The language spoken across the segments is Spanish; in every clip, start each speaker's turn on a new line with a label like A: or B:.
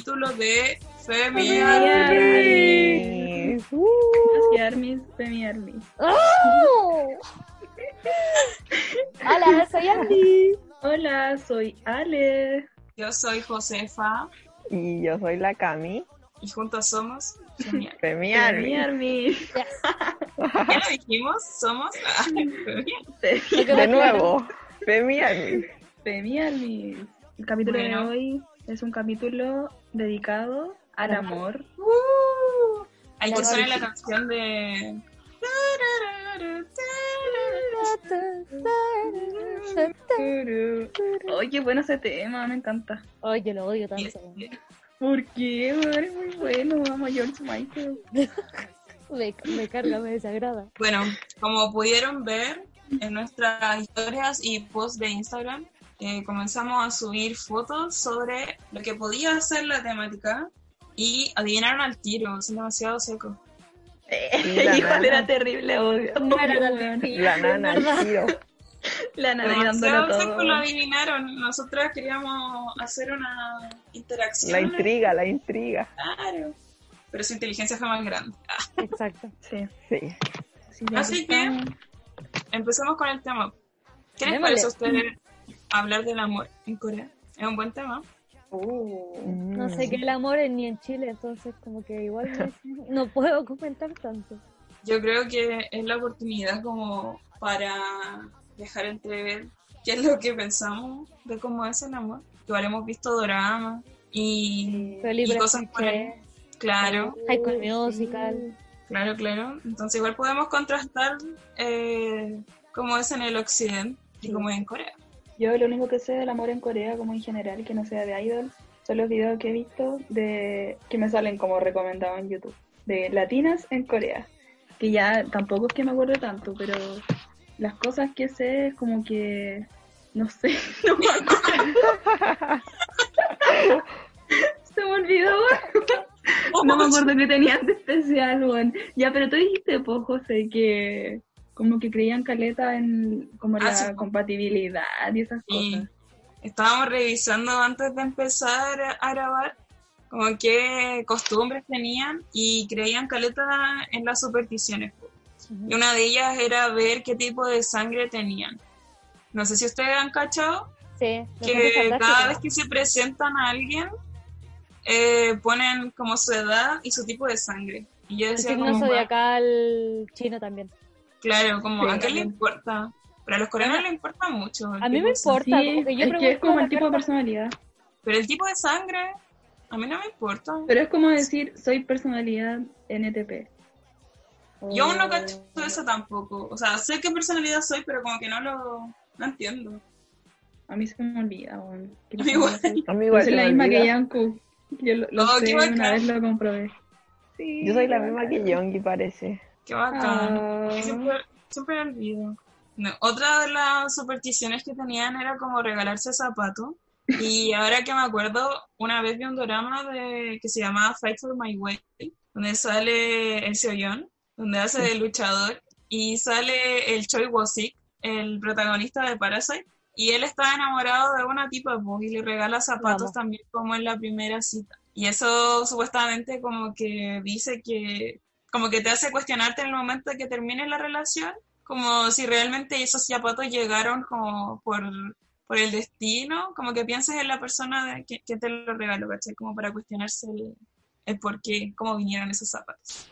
A: capítulo de Femi
B: Femi
A: Army.
B: Uh.
C: Femi Armis.
B: ¡Oh! Hola, soy Andy.
C: Hola, soy Ale.
A: Yo soy Josefa
D: Y yo soy la Cami.
A: y juntos somos Femi Army.
D: Femi
C: Femi
D: Army.
C: Armis.
A: ¿Qué lo dijimos? Somos Femi Army.
D: De nuevo. Femi Army.
C: Femi Armis. El capítulo
A: Bueno.
C: de hoy es un capítulo dedicado al amor.
A: Uh, hay que suene la canción de.
C: Oye, bueno ese tema, me encanta.
B: Yo lo odio tanto.
C: ¿Por qué? weón? Es muy bueno, amo a George Michael.
B: Me, me carga, me desagrada.
A: Bueno, como pudieron ver en nuestras historias y posts de Instagram, eh, comenzamos a subir fotos sobre lo que podía ser la temática y adivinaron al tiro, son demasiado secos.
D: Y la
C: Igual
D: nana.
C: era terrible, odio.
B: No era tan
C: Weón.
B: difícil,
D: La nana, el
B: ¿verdad?
D: tiro.
C: La nana todo.
A: lo adivinaron. Nosotras queríamos hacer una interacción.
D: La intriga, la intriga.
A: Claro. Pero su inteligencia fue más grande. Ah,
B: Exacto.
C: Sí.
D: Sí.
C: sí, ya
A: Así que- empecemos con el tema. ¿Qué les parece a ustedes hablar del amor en Corea? Es un buen tema.
B: No sé qué el amor es ni en Chile, entonces como que igual no puedo comentar tanto.
A: Yo creo que es la oportunidad como para dejar entrever qué es lo que pensamos de cómo es el amor. Igual hemos visto doramas y, cosas por ahí. Claro,
B: High School Musical.
A: claro, claro. Entonces igual podemos contrastar eh, cómo es en el occidente y cómo es en Corea.
C: Yo lo único que sé del amor en Corea, como en general, que no sea de idol, son los videos que he visto de que me salen como recomendados en YouTube, de latinas en Corea. Que ya tampoco es que me acuerdo tanto, pero las cosas que sé es como que, no sé, no me acuerdo. Se me olvidó. No me acuerdo qué tenían de especial, weón. Ya, pero tú dijiste, pues, José, que como que creían caleta en como
A: Ah,
C: la
A: sí.
C: compatibilidad y esas cosas.
A: estábamos revisando antes de empezar a grabar como qué costumbres tenían y creían caleta en las supersticiones. Y una de ellas era ver qué tipo de sangre tenían. No sé si ustedes han cachado
B: Sí,
A: que cada vez que se presentan a alguien eh, ponen como su edad y su tipo de sangre. Y yo
B: El
A: decía
B: signo
A: como,
B: zodiacal chino también.
A: Claro, como
C: Sí,
A: a qué le importa. Pero a los coreanos les importa mucho.
B: A mí me importa,
C: Sí,
B: porque yo
C: es que es como el tipo de personalidad.
A: Pero el tipo de sangre, a mí no me importa.
C: Pero es como decir, soy personalidad NTP.
A: Yo aún no
C: O-
A: cacho eso tampoco. O sea, sé qué personalidad soy, pero como que no lo no entiendo.
C: A mí se me olvida, weón. ¿Qué
A: A mí igual.
D: A mí
C: Yo soy la
D: me
C: misma
D: olvida.
C: que Yanku. Yo lo, lo
A: Oh,
C: sé, una vez lo comprobé. Sí,
D: Yo soy la misma que Yongi, parece.
A: Qué bacán.
C: Ah.
A: Siempre, olvido. No, otra de las supersticiones que tenían era como regalarse zapatos. Y ahora que me acuerdo, una vez vi un drama de, que se llamaba Fight for My Way, donde sale el Seoyeon, donde hace de luchador, y sale el Choi Woo-sik, el protagonista de Parasite, y él está enamorado de una tipa y le regala zapatos
B: Vamos.
A: también como en la primera cita. Y eso supuestamente como que dice que como que te hace cuestionarte en el momento de que termine la relación, como si realmente esos zapatos llegaron como por, por el destino, como que pienses en la persona que, que te lo regaló, ¿cachai? Como para cuestionarse el, el por qué, cómo vinieron esos zapatos.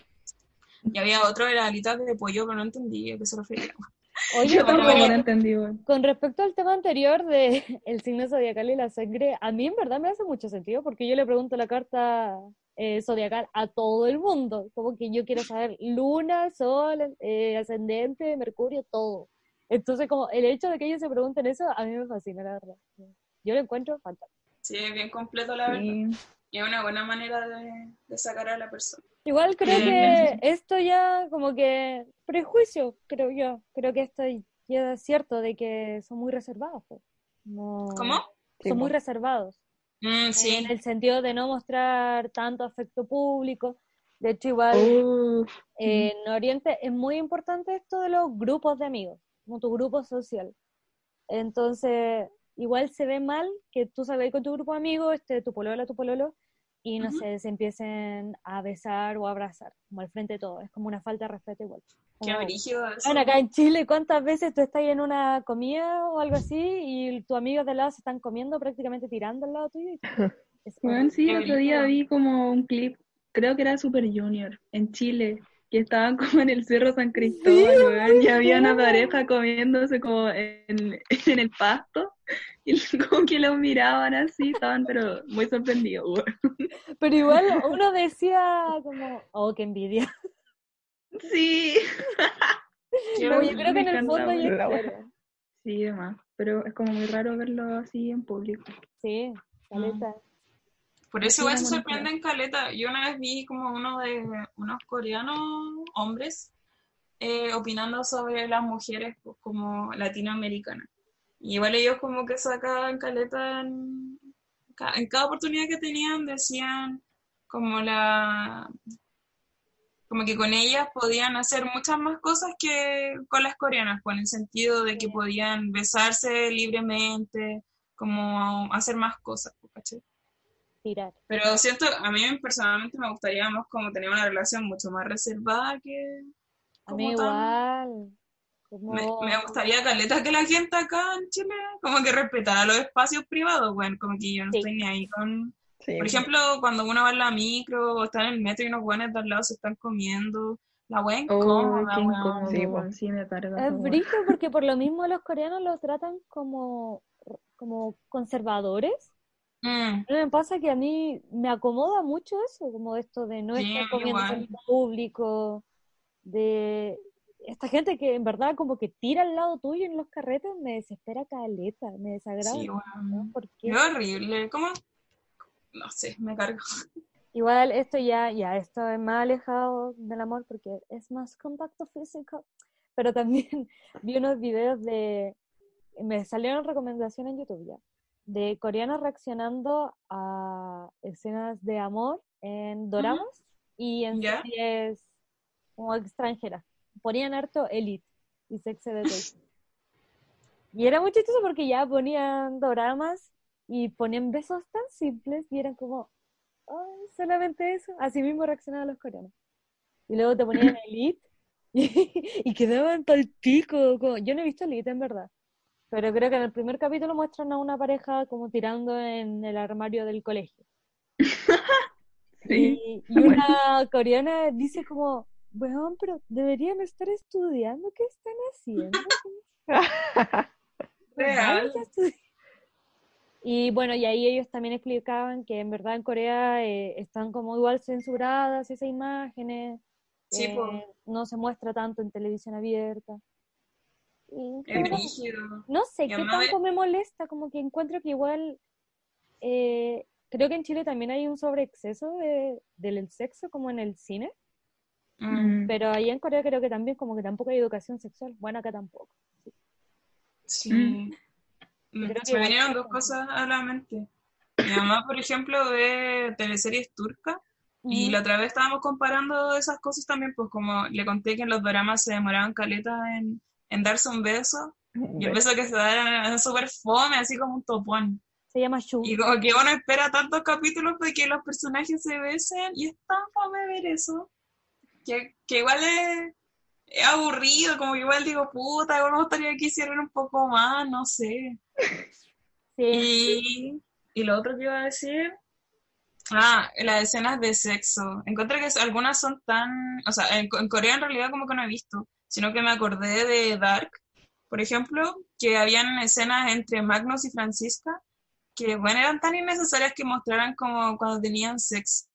A: Y había otro las alitas de pollo, pero no entendí a qué se refería.
B: Oye,
C: Yo tampoco lo entendí,
B: con respecto al tema anterior de el signo zodiacal y la sangre, a mí en verdad me hace mucho sentido porque yo le pregunto la carta eh, zodiacal a todo el mundo, como que yo quiero saber luna, sol, eh, ascendente, mercurio, todo. Entonces, como el hecho de que ellos se pregunten eso, a mí me fascina, la verdad. Yo lo encuentro fantástico.
A: Sí, bien completo la verdad.
C: Sí.
A: Y es una buena manera de, de sacar a la persona.
B: Igual creo que esto ya como que prejuicio, creo yo. Creo que esto ya es cierto de que son muy reservados. pues. No-
A: ¿Cómo?
D: Sí,
B: Son muy reservados.
A: Mm, sí.
B: En el sentido de no mostrar tanto afecto público. De hecho, igual
C: Uf,
B: eh, en Oriente es muy importante esto de los grupos de amigos, como tu grupo social. Entonces, igual se ve mal que tú sabes con tu grupo de amigos, este, tu polola, tu pololo, y no sé, se empiecen a besar o a abrazar, como al frente de todo. Es como una falta de respeto igual.
A: Qué eso.
B: Bueno, acá en Chile, ¿cuántas veces tú estás en una comida o algo así y tus amigos de al lado se están comiendo, prácticamente tirando al lado tuyo? Es
C: Bueno, sí, el otro día vi como un clip, creo que era Super Junior, en Chile, que estaban como en el Cerro San Cristóbal, y había una pareja comiéndose como en, en el pasto, y como que los miraban así, estaban pero muy sorprendidos.
B: Pero igual uno decía como, oh, qué envidia.
C: Sí,
B: yo
A: brígido.
B: creo que en el fondo yo
C: sí, demás, pero es como muy raro verlo así en público.
B: Sí, caleta.
A: Por eso
C: Sí,
A: igual
C: una
A: se sorprenden caleta. Yo una vez vi como uno de unos coreanos hombres eh, opinando sobre las mujeres pues, como latinoamericanas. Y igual ellos como que sacaban caleta en, en cada oportunidad que tenían decían como la como que con ellas podían hacer muchas más cosas que con las coreanas, pues en el sentido de que
B: Sí.
A: podían besarse libremente, como hacer más cosas, pues, ¿cachai?
B: Tirar.
A: Pero siento, a mí personalmente me gustaría más como tener una relación mucho más reservada que...
B: A mí igual. Como...
A: Me, me gustaría, Caleta, que la gente acá en Chile como que respetara los espacios privados, bueno, como que yo no
B: Sí.
A: estoy ni ahí con...
D: Sí.
A: Por ejemplo, cuando uno va en la micro o está en el metro y unos buenos de al lado se están comiendo, la wea
C: Oh,
A: incómoda,
C: incómodo,
D: Sí,
C: me esa
B: Es brillo porque por lo mismo los coreanos los tratan como, como conservadores.
A: Mm,
B: Pero me pasa que a mí me acomoda mucho eso, como esto de no
A: Sí,
B: estar comiéndose en público, de esta gente que en verdad como que tira al lado tuyo en los carretes, me desespera caleta, me desagrada.
A: sí,
B: ¿no?
A: weón.
B: Porque
A: Qué horrible, ¿cómo? No sé, me cargo.
B: igual esto ya, ya, esto es más alejado del amor porque es más contacto físico, pero también vi unos videos de, me salieron recomendaciones en YouTube ya, de coreanos reaccionando a escenas de amor en doramas y en
A: ¿Ya?
B: series como extranjeras. Ponían harto Elite y Sex Education. Y era muy chistoso porque ya ponían doramas y ponían besos tan simples y eran como, "Ay, solamente eso. Así mismo reaccionaban los coreanos. Y luego te ponían Elite y, y quedaban tal pico. como- Yo no he visto Elite en verdad. Pero creo que en el primer capítulo muestran a una pareja como tirando en el armario del colegio.
C: Sí.
B: Y, y una coreana dice como, weón, pero deberían estar estudiando, ¿qué están haciendo?
A: Real.
B: Y bueno, y ahí ellos también explicaban que en verdad en Corea eh, están como igual censuradas esas imágenes,
A: Sí,
B: eh, no se muestra tanto en televisión abierta. No sé qué tanto me molesta, como que encuentro que igual, eh, creo que en Chile también hay un sobreexceso de, del sexo como en el cine,
A: Mm,
B: pero ahí en Corea creo que también como que tampoco hay educación sexual, bueno, acá tampoco.
A: Sí.
C: Mm,
A: Se me vinieron dos cosas a la mente. Mi mamá, por ejemplo, ve teleseries turcas y la otra vez estábamos comparando esas cosas también, pues como le conté que en los dramas se demoraban caleta en, en darse un beso y el beso que se da era súper fome, así como un topón.
B: Se llama Shu.
A: Y como que uno espera tantos capítulos de que los personajes se besen y es tan fome ver eso que, que igual es, es aburrido, como que igual digo, puta, igual me gustaría que hicieran un poco más, no sé.
B: Sí.
A: Y, y lo otro que iba a decir, ah, las escenas de sexo. Encontré que algunas son tan, o sea, en, en Corea en realidad como que no he visto, sino que me acordé de Dark, por ejemplo, que habían escenas entre Magnus y Francisca que, bueno, eran tan innecesarias que mostraran como cuando tenían sexo.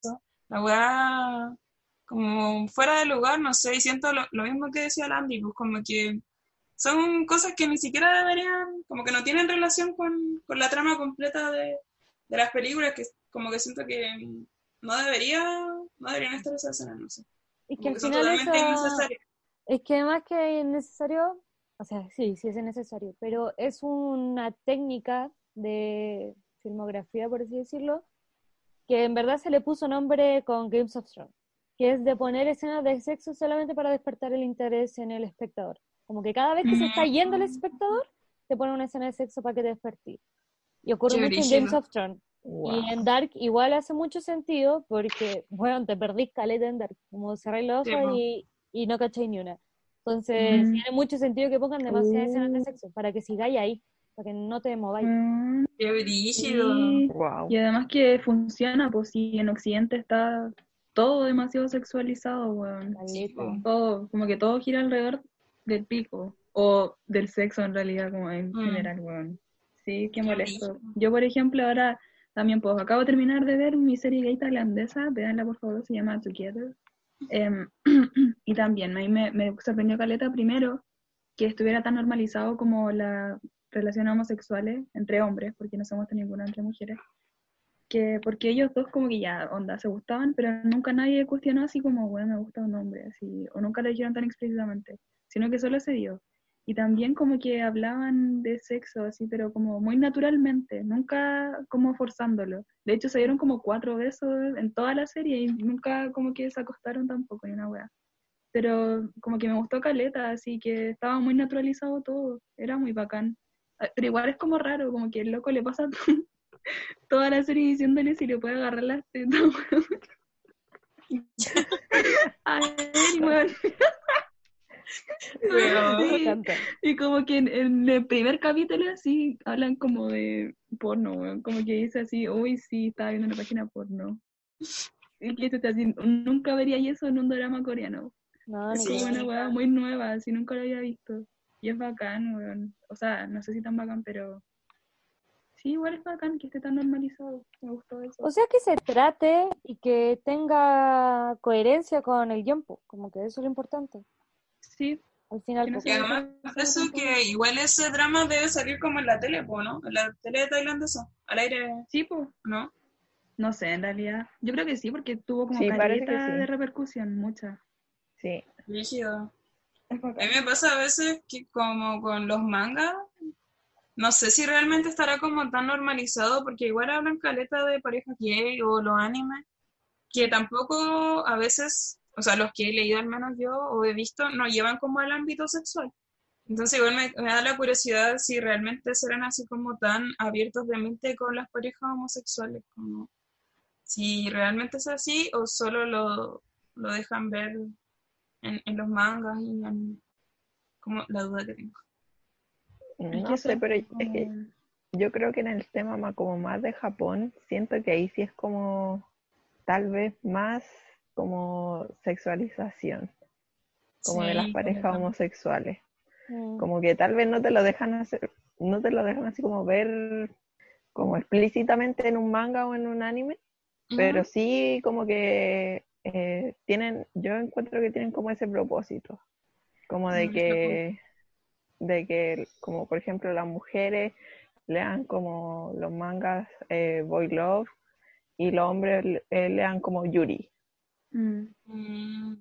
A: La weá, como fuera de lugar, no sé, y siento lo, lo mismo que decía Landy, pues como que son cosas que ni siquiera deberían, como que no tienen relación con, con la trama completa de, de las películas, que como que siento que no debería, no deberían estar esas escenas, no sé.
B: Es que al final esa-. Es que además que es necesario, o sea, sí, sí es necesario, pero es una técnica de filmografía, por así decirlo, que en verdad se le puso nombre con Games of Thrones, que es de poner escenas de sexo solamente para despertar el interés en el espectador. Como que cada vez que se está yendo el espectador, te pone una escena de sexo para que te despertes. Y ocurre mucho en. Games of Thrones.
D: Wow.
B: Y en Dark igual hace mucho sentido porque, bueno, te perdís caleta en Dark, como cerráis los
A: Sí,
B: ojos
A: po.
B: y, y no cacháis ni una. Entonces,
C: Mm.
B: tiene mucho sentido que pongan demasiadas escenas de
C: Uh.
B: sexo para que sigáis ahí, para que no te mováis.
C: Mm,
A: Qué brígido.
C: sí.
D: Wow.
C: Y además que funciona, pues si en Occidente está todo demasiado sexualizado, weón. Todo, como que todo gira alrededor del pico. O del sexo en realidad, como en
A: Mm.
C: general, weón. Sí, qué molesto. Yo, por ejemplo, ahora también, pues acabo de terminar de ver mi serie gay tailandesa, veanla por favor, se llama Together. Em, y también, a me, me sorprendió Caleta primero que estuviera tan normalizado como las relaciones homosexuales entre hombres, porque no somos ninguna entre mujeres, que porque ellos dos como que ya, onda, se gustaban, pero nunca nadie cuestionó así como, bueno, me gusta un hombre, así, o nunca lo dijeron tan explícitamente, sino que solo se dio. Y también como que hablaban de sexo, así, pero como muy naturalmente, nunca como forzándolo. De hecho, se dieron como cuatro besos en toda la serie y nunca como que se acostaron tampoco, ni una wea. Pero como que me gustó Caleta, así que estaba muy naturalizado todo, era muy bacán. Ah, Pero igual es como raro, como que el loco le pasa toda la serie diciéndole si le puede agarrar las tetas, weón.
A: Pero-.
C: Y como que en, en el primer capítulo así hablan como de porno. Como que dice así, uy, sí, estaba viendo una página porno. Y que esto así, nunca vería eso en un drama coreano.
B: No,
C: Es
A: Sí.
C: como una weá muy nueva, así nunca lo había visto. Y es bacán, weón. O sea, no sé si tan bacán, pero sí, igual es bacán que esté tan normalizado. Me gustó eso.
B: O sea, que se trate y que tenga coherencia con el guion, po, como que eso es lo importante.
C: Sí,
B: Al final,
C: Que no
B: po,
A: Y además de eso que igual ese drama debe salir como en la tele, po, ¿no? En la tele tailandesa, al aire,
C: sí, pues.
A: ¿no?
C: No sé, en realidad. Yo creo que sí, porque tuvo como
D: Sí, que
C: de repercusión, mucha.
D: Sí.
A: Rígido. A mí me pasa a veces que como con los mangas, no sé si realmente estará como tan normalizado, porque igual hablan caleta de parejas gay o los animes, que tampoco a veces, o sea, los que he leído al menos yo o he visto, no llevan como al ámbito sexual. Entonces igual me, me da la curiosidad si realmente serán así como tan abiertos de mente con las parejas homosexuales, como si realmente es así o solo lo, lo dejan ver en, en los mangas y en como la duda que tengo.
D: No sé, pero
C: es
D: que yo creo que en el tema más, como más de Japón, siento que ahí sí es como tal vez más como sexualización, como de las parejas homosexuales.
B: mm,
D: Como que tal vez no te lo dejan hacer, no te lo dejan así como ver como explícitamente en un manga o en un anime, pero sí como que eh, tienen, yo encuentro que tienen como ese propósito, como de
A: Mm,
D: que, de que, como por ejemplo las mujeres lean como los mangas eh, Boy Love y los hombres eh, lean como Yuri.
C: Mm.
A: Mm,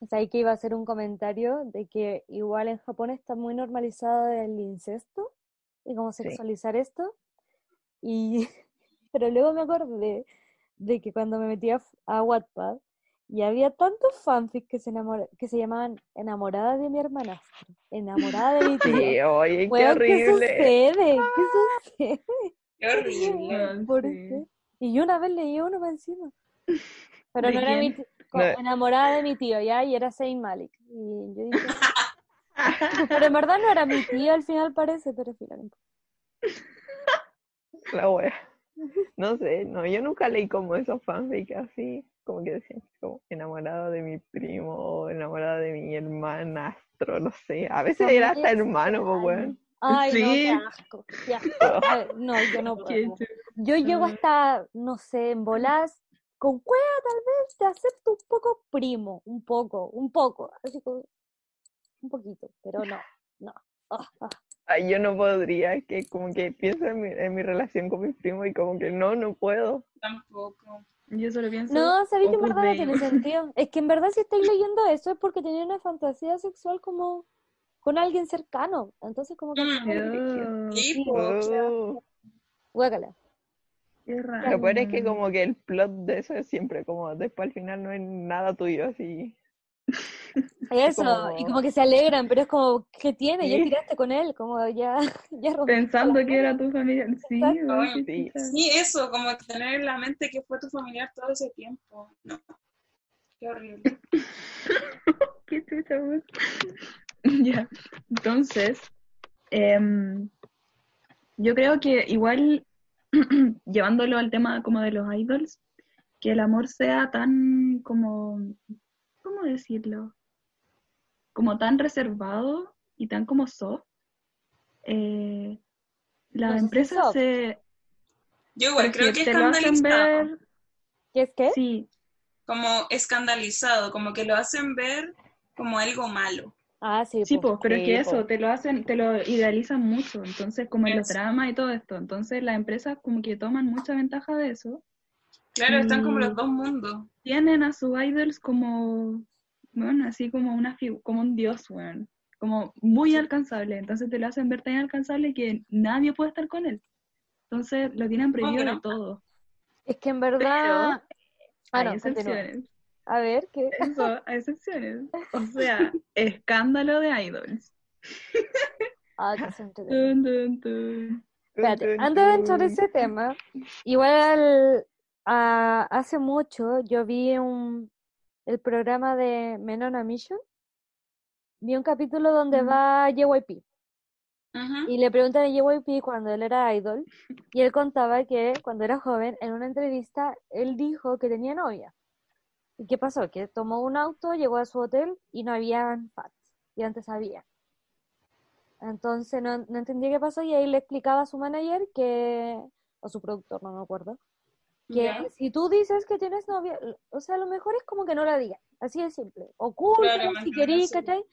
B: O sea, ahí que iba a hacer un comentario de que igual en Japón está muy normalizado el incesto y cómo
D: Sí.
B: sexualizar esto. Y, pero luego me acordé de que cuando me metí a, a Wattpad y había tantos fanfics que se, enamora- que se llamaban Enamorada de mi hermanastro, Enamorada de mi
D: Sí,
B: tía.
D: oye, qué
B: Weón, ¿qué
D: horrible.
B: sucede? ¿Qué sucede?
A: qué horrible.
B: ¿Por
C: sí.
B: qué? Y yo una vez leí uno para encima. Pero
C: ¿De
B: no era mi
D: No.
B: enamorada de mi tío, ya, y era Saint Malik. Y yo dije, pero en verdad no era mi tío al final parece, pero finalmente.
D: La wea. No sé, no, yo nunca leí como esos fanfics así, como que decían como enamorado de mi primo o enamorado de mi hermanastro, no sé. A veces era hasta hermano, pues weón.
B: Ay, no,
C: Sí.
B: qué asco, qué asco. No, yo no puedo. Yo llego
C: Ah.
B: hasta, no sé, en bolas, con cueva tal vez, te acepto un poco primo, un poco, un poco, así como, un poquito, pero no, no. Ah, ah.
D: Ay, yo no podría, que como que pienso en mi, en mi relación con mis primos y como que no, no puedo.
A: Tampoco.
C: Yo solo pienso.
B: No, sabéis que en verdad no tiene sentido. Es que en verdad si estáis leyendo eso es porque tenía una fantasía sexual como con alguien cercano. Entonces como que...
A: Mm.
C: Ew,
A: Sí.
D: Oh.
B: Guácala.
C: Qué raro.
D: Lo peor es que como que el plot de eso es siempre como después al final no es nada tuyo, así.
B: Eso,
D: Como-
B: y como que se alegran, pero es como, ¿qué tiene? Ya
C: Sí.
B: tiraste con él, como ya, ya rompiste
C: Pensando que era tu familia. Sí,
D: Sí.
A: eso, como tener en la mente que fue tu familiar todo ese tiempo. No. Qué horrible.
C: Qué. Ya. Entonces, em, yo creo que igual, llevándolo al tema como de los idols, que el amor sea tan como, ¿cómo decirlo? Como tan reservado y tan como soft. eh,
B: No si
C: empresas
B: soft.
C: se...
A: Yo igual creo que
C: te lo hacen
A: escandalizado.
C: ver...
B: ¿Qué es qué?
C: Sí,
A: Como escandalizado, como que lo hacen ver como algo malo.
B: Ah, sí,
C: Sí,
B: po.
C: pues, pero es que
D: po.
C: eso, te lo hacen, te lo idealizan mucho, entonces como en los dramas y todo esto, entonces las empresas como que toman mucha ventaja de eso,
A: Claro, están como los dos mundos.
C: tienen a sus idols como, bueno, así como una como un dios, weón, como muy alcanzable, entonces te lo hacen ver tan inalcanzable que nadie puede estar con él, entonces lo tienen prohibido de
A: no?
C: todo,
B: Es que en verdad... Ah,
C: hay
B: no, continúa.
C: excepciones,
B: A ver, ¿qué?
C: eso, hay excepciones, o sea, escándalo de idols.
B: Ah.
C: Dun, dun, dun.
B: Espérate, antes de entrar a ese tema, igual ah, hace mucho yo vi un, el programa de Men on a Mission, vi un capítulo donde va JYP
A: Ujú.
B: y le preguntan a JYP cuando él era idol y él contaba que cuando era joven en una entrevista él dijo que tenía novia. ¿Y qué pasó? Que tomó un auto, llegó a su hotel y no había fans y antes había. Entonces no, no entendía qué pasó y ahí le explicaba a su manager que, o su productor, no me acuerdo, que si tú dices que tienes novia, o sea, lo mejor es como que no la digas, así de simple.
A: Claro,
B: si querís. ¿cachai?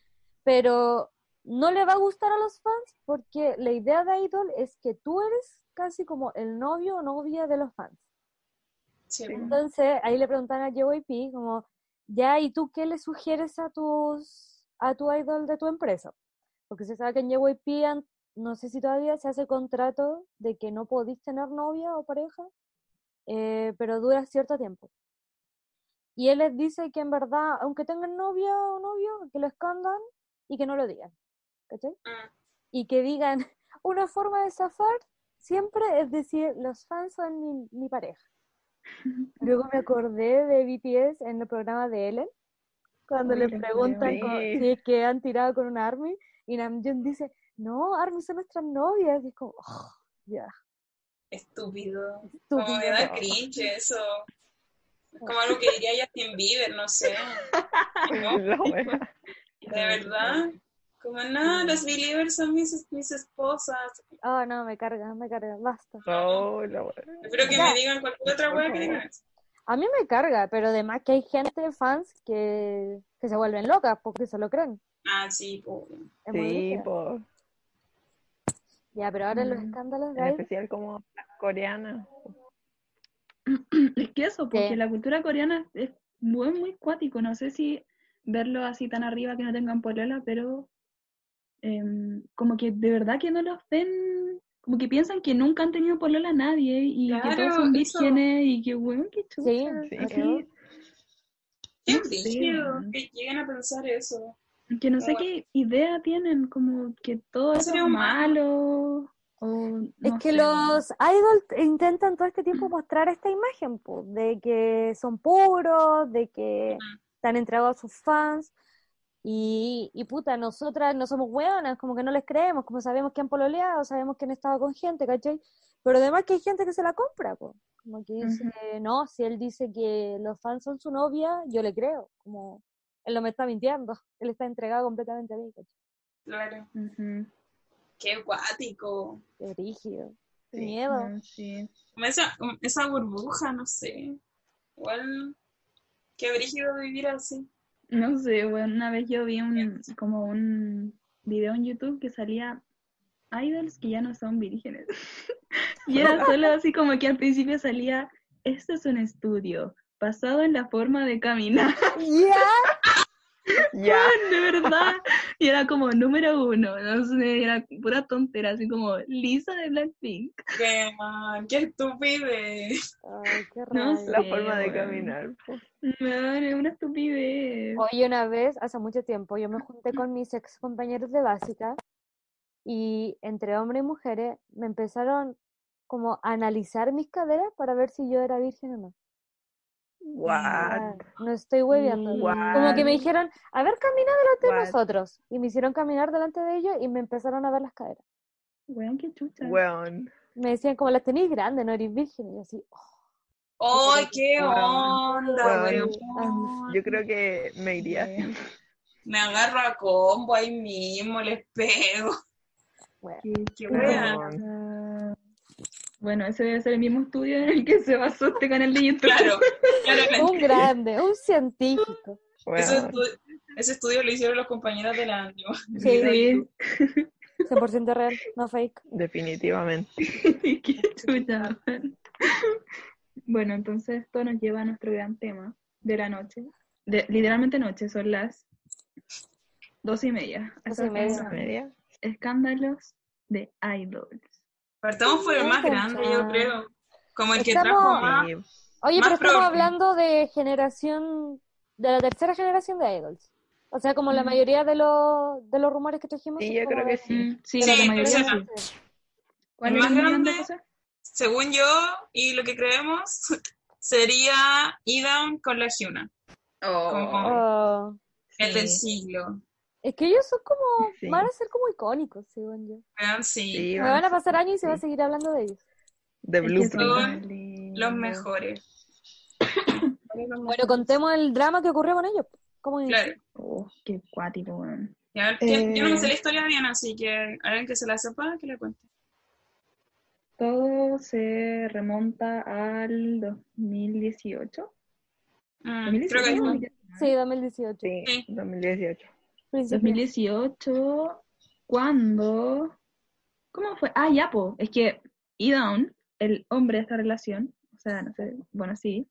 B: Pero no le va a gustar a los fans porque la idea de Idol es que tú eres casi como el novio o novia de los fans.
A: Sí.
B: Entonces, ahí le preguntan a JYP como, ya, ¿y tú qué le sugieres a tus a tu idol de tu empresa? Porque se sabe que en JYP, no sé si todavía se hace contrato de que no podís tener novia o pareja, eh, pero dura cierto tiempo. Y él les dice que en verdad, aunque tengan novia o novio, que lo escondan y que no lo digan. ¿Cachai?
A: Mm.
B: Y que digan, una forma de zafar siempre es decir, los fans son mi, mi pareja. Luego me acordé de BTS en el programa de Ellen, cuando le preguntan si es que han tirado con una ARMY, y Namjoon dice, no, ARMY son nuestras novias, y es como, "Oh, ya,
A: Estúpido. Como me
B: estúpido.
A: da cringe eso. Es como algo que diría Justin Bieber, no sé. De verdad. Como no, los believers son mis, mis esposas.
B: Oh, no, me carga, me carga, basta.
D: No.
A: Espero que
B: Ya.
A: me digan cualquier otra wea que digan eso.
B: A mí me carga, pero además que hay gente, fans, que, que se vuelven locas porque se lo creen.
A: Ah, sí, po.
B: Es muy
D: Sí, po.
B: Ya, pero ahora los
C: Mm.
B: escándalos de
D: En especial como las coreanas.
C: Es que eso, porque la cultura coreana es muy, muy cuático. No sé si verlo así tan arriba que no tengan polola, pero em, como que de verdad que no los ven, como que piensan que nunca han tenido polola nadie y que todos son
A: eso.
C: vírgenes y que, weón, qué chucha.
B: Sí,
D: sí.
C: Así,
A: Qué que lleguen a pensar eso.
C: que no sé
A: Bueno.
C: qué idea tienen, como que todo eso es malo. O,
B: Es que
C: sé,
B: los idols intentan todo este tiempo mostrar esta imagen, po, de que son puros, de que están entregados a sus fans. Y, y puta, nosotras no somos hueonas, como que no les creemos, como sabemos que han pololeado, sabemos que han estado con gente, ¿cachai? Pero además que hay gente que se la compra, po. Como que dice, no, si él dice que los fans son su novia, yo le creo, como él no me está mintiendo, él está entregado completamente a mí, ¿cachai?
A: Claro.
C: Ujú,
A: Qué guático.
B: Qué rígido, qué
C: sí,
B: miedo.
C: no, sí.
A: Como esa, como esa burbuja, no sé. Igual, qué brígido vivir así.
C: No sé, bueno, una vez yo vi un, como un video en YouTube que salía idols que ya no son vírgenes. y era solo así como que al principio salía, esto es un estudio basado en la forma de caminar.
B: ¡Ya!
D: Ya.
C: de verdad. Y era como número uno, no sé, era pura tontera, así como Lisa de Blackpink.
A: Qué mal, qué estupidez.
B: Ay, qué
C: No
B: rabia.
D: La forma de caminar.
C: Man, es una estupidez.
B: Oye, una vez, hace mucho tiempo, yo me junté con mis ex compañeros de básica y entre hombres y mujeres me empezaron como a analizar mis caderas para ver si yo era virgen o no.
D: What?
B: No estoy hueveando.
C: Mm,
B: Como que me dijeron, a ver, camina delante de nosotros. Y me hicieron caminar delante de ellos y me empezaron a ver las caderas.
C: Weón, qué chucha.
D: Weón.
B: Me decían, como las tenéis grandes, no eres virgen. Y yo así,
A: ¡Oh, qué onda,
D: Bueno.
A: weón!
D: Yo creo que me iría.
A: Me agarro a combo ahí mismo, les pego.
B: bueno.
C: Qué
A: Qué
C: chucha. Bueno, ese debe ser el mismo estudio en el que se basó este canal de YouTube.
A: Claro, claramente.
B: Un grande, un científico.
A: Ese, estudio lo hicieron los compañeros del año.
B: Sí.
C: Sí.
B: 100% real, no fake.
D: Definitivamente.
C: Qué chucha. Bueno, entonces esto nos lleva a nuestro gran tema de la noche. De, literalmente noche, son las doce y media.
B: Doce y Media.
C: Escándalos de idols.
A: Partamos por el más grande, yo creo. Como el que trajo más.
D: Sí.
B: Oye,
A: Más
B: pero estamos hablando de generación, de la tercera generación de idols. O sea, como la
C: Mm.
B: mayoría de los, de los rumores que trajimos.
D: Sí, yo creo
B: de-
D: que sí.
C: Mm, sí,
B: de
C: la
A: Sí,
C: sí. ¿Cuál
A: El
C: es
A: más
C: el más grande?
A: Según yo y lo que creemos, sería E-Down con la Hyuna. Como
B: Oh,
A: el del
C: Sí.
A: siglo.
B: Es que ellos son como,
D: Sí.
B: van a ser como icónicos, según yo.
A: Weón, sí,
D: Sí,
B: Me van a pasar años y se va a seguir hablando de ellos.
D: De
C: Es que
D: Blueprint.
A: los mejores.
B: Bueno, contemos el drama que ocurrió con ellos. ¿Cómo
A: Claro.
C: Oh, qué cuático, weón.
A: ¿quién- Yo no me sé
C: Eh.
A: la historia bien, así que alguien que se la sepa, que le cuente.
C: Todo se remonta al 2018.
A: Mm,
C: 2018,
A: creo que
C: ¿no?
B: Sí, 2018.
D: Sí,
A: Sí.
D: 2018.
B: Principio.
C: 2018, cuando... ¿Cómo fue? Ah, ya, po. Es que E-Down, el hombre de esta relación, o sea, no sé, bueno, sí.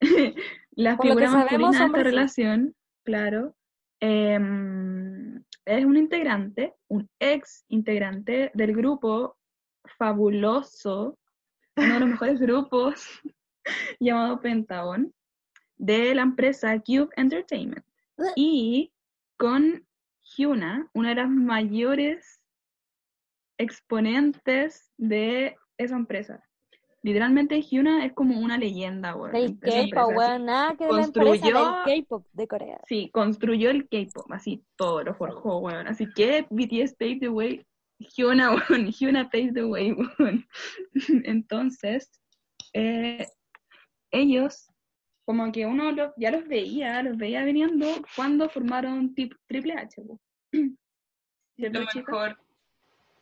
C: la
B: Por
C: figura
B: sabemos,
C: masculina de esta
B: sí.
C: relación, claro, em, es un integrante, un ex integrante del grupo fabuloso, uno de los mejores grupos llamado Pentagon, de la empresa Cube Entertainment. Y con Hyuna, una de las mayores exponentes de esa empresa. Literalmente Hyuna es como una leyenda, weón.
B: Del K-pop, nada que
C: construyó-
B: del K-pop de Corea.
C: Sí, construyó el K-pop, así todo lo forjó, weón. Así que BTS paved the way, Hyuna, weón, Hyuna paved the way, weón. Entonces, eh, ellos, como que uno los- ya los veía, los veía viniendo cuando formaron tip- Triple H, weón. ¿Cierto,
A: Lo mejor,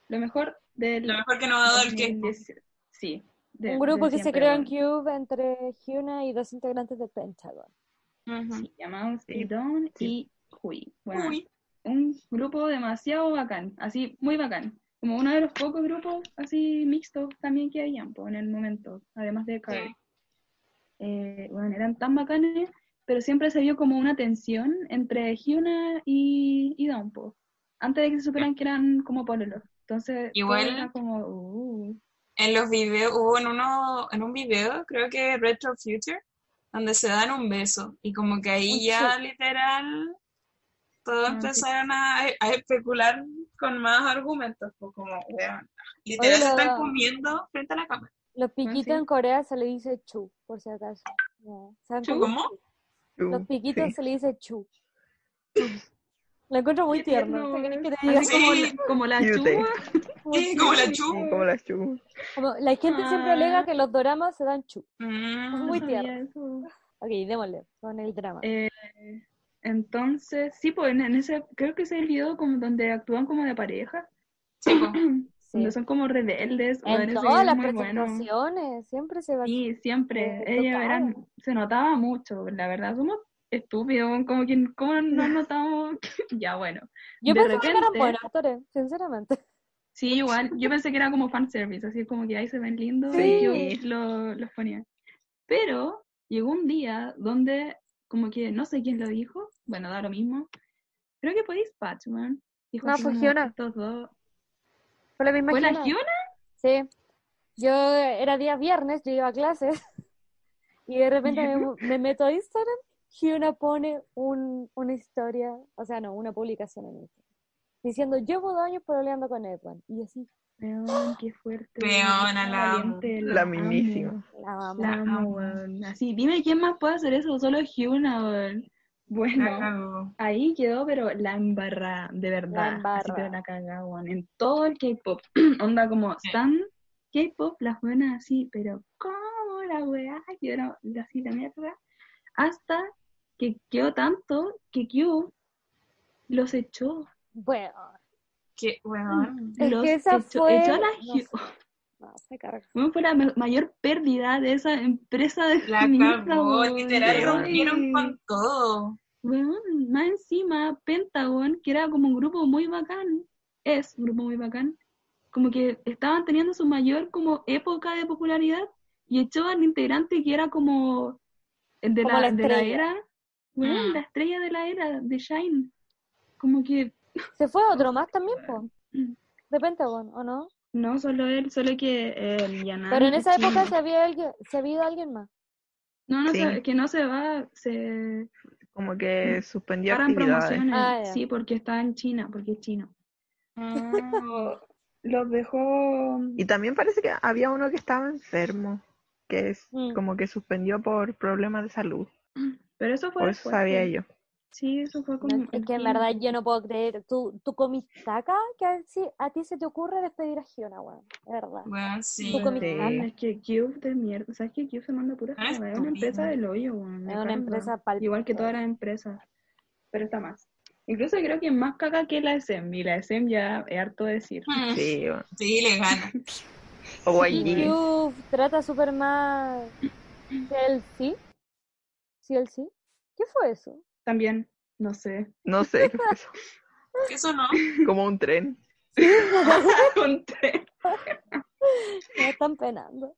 C: Lo mejor del
A: lo mejor que nos ha dado el.
C: 2018. Sí. de-
B: Un grupo que se creó en. Cube entre Hyuna y dos integrantes de Pentagon.
C: Sí, llamados
D: Sí.
C: Idon
D: Sí.
C: y Hui. Bueno,
A: Uy,
C: un grupo demasiado bacán, así, muy bacán. Como uno de los pocos grupos así mixtos también que habían po, en el momento, además de Cardi. Eh, bueno, eran tan bacanes, pero siempre se vio como una tensión entre Hyuna y, y Donpo, antes de que se supieran que eran como pololos. Entonces,
A: Igual-
C: todo era como, uh,
A: en los videos, hubo en uno, en un video, creo que Retro Future, donde se dan un beso. Y como que ahí ya literal todos
C: Ah, sí.
A: empezaron a, a especular con más argumentos. Pues como, literal
B: Oye,
A: se están comiendo frente a la cámara.
B: Los piquitos
C: sí.
B: en Corea se le dice chu, por si acaso. No, ¿saben
C: ¿Chu?
B: cómo?
A: ¿Cómo?
B: Los piquitos
D: sí.
B: se le dice chu. Lo encuentro muy tierno.
C: tierno,
B: ¿qué querés que te
C: así
B: diga?
A: Sí.
C: como, la- como la
A: Sí, como la chu.
D: Sí, como las chu.
B: Como la gente siempre
C: Ah.
B: alega que los doramas se dan chu.
A: Mm,
B: Muy tierno. Ok, démosle con el drama.
C: Eh, entonces, sí, pues en, en ese, creo que ese es el video como donde actúan como de pareja,
A: sí, pues.
C: Donde son como rebeldes. bueno,
B: En
C: ese
B: todas las
C: es muy bueno.
B: presentaciones siempre se va
C: Sí, siempre.
B: Eh, tocaba.
C: eran, se notaba mucho, la verdad, somos estúpidos, como que ¿cómo nos notamos. ya bueno.
B: Yo
C: de
B: pensaba que eran
C: repente-
B: buenos actores, sinceramente.
C: Sí, igual, yo pensé que era como fanservice, así como que ahí se ven lindos
B: Sí.
C: y yo lo- los ponía. Pero llegó un día donde como que no sé quién lo dijo, bueno, da lo mismo. Creo que fue Dispatch. Dijo
B: No,
C: como,
B: Hyuna.
C: Estos dos.
B: Fue la misma. Sí. Yo era día viernes, yo iba a clases y de repente me, me meto a Instagram y una pone un, una historia, o sea, no, una publicación en Instagram, diciendo, llevo dos años peleando con Edwin. Y así,
C: qué fuerte.
A: Weona,
C: qué
A: la
C: valiente,
D: La
B: la.
C: La
A: La
C: amo. Así, dime quién más puede hacer eso, solo Hyuna, weón. Bueno, ahí quedó, pero la embarrada, de verdad. Así
B: embarrada.
C: pero la cagada, weón. En todo el K-pop. Onda como Stan K-pop, las buenas así, pero ¿cómo la weá? Quedó así la mierda. Hasta que quedó tanto que Q los echó.
B: Bueno,
A: Qué weón.
B: Es
C: los
B: que esa
C: echó,
B: fue-
C: echó a la
B: no sé. no, se
C: fue la ma- mayor pérdida de esa empresa de
A: La
C: weón.
A: literal, rompieron con todo.
C: Weón, más encima, Pentagon, que era como un grupo muy bacán, es un grupo muy bacán, como que estaban teniendo su mayor como época de popularidad y echó al integrante que era como de,
B: Como
C: la,
B: la
C: de la era, weón,
A: Mm.
C: la estrella de la era, de Shine. Como que,
B: Se fue otro más también, po,
C: Mm.
B: de Pentagon, ¿o no?
C: no solo él, solo que el Yanan,
B: Pero en esa época se había, alguien, se había ido alguien más.
C: No, no,
D: Sí.
C: se- que no se va, se
D: Como que suspendió
C: paran
D: actividades.
C: promociones.
B: Ah,
C: sí, porque está en China, porque es chino.
A: Mm.
C: Los dejó
D: Y también parece que había uno que estaba enfermo, que es
B: Mm.
D: como que suspendió por problemas de salud.
C: Pero eso fue
D: Por eso
C: después,
D: sabía
C: pues.
D: yo.
C: Sí, eso fue
B: No,
C: como.
B: es que en verdad yo no puedo creer. ¿Tú, tú comiste caca? Que a, sí, a ti se te ocurre despedir a Giona, weón. De verdad.
A: Weón, sí.
B: Tú comiste
D: Sí.
B: caca.
C: Es que Cube de mierda. ¿Sabes que Cube se manda pura
A: Ah?
C: Es una empresa del hoyo, weón.
B: Es una empresa pal-
C: Igual que todas las empresas. Pero está más. Incluso creo que es más caca que la SEM. Y la SEM ya es harto de decir.
A: Mm.
D: Sí, bueno.
A: Sí, le gana.
D: o
B: Y
D: YG.
B: Cube trata súper mal. ¿CLC? ¿CLC? ¿Qué fue eso?
C: También, no sé.
D: No sé, qué fue eso.
A: Eso no.
D: como un tren.
C: Un tren.
B: Me están penando.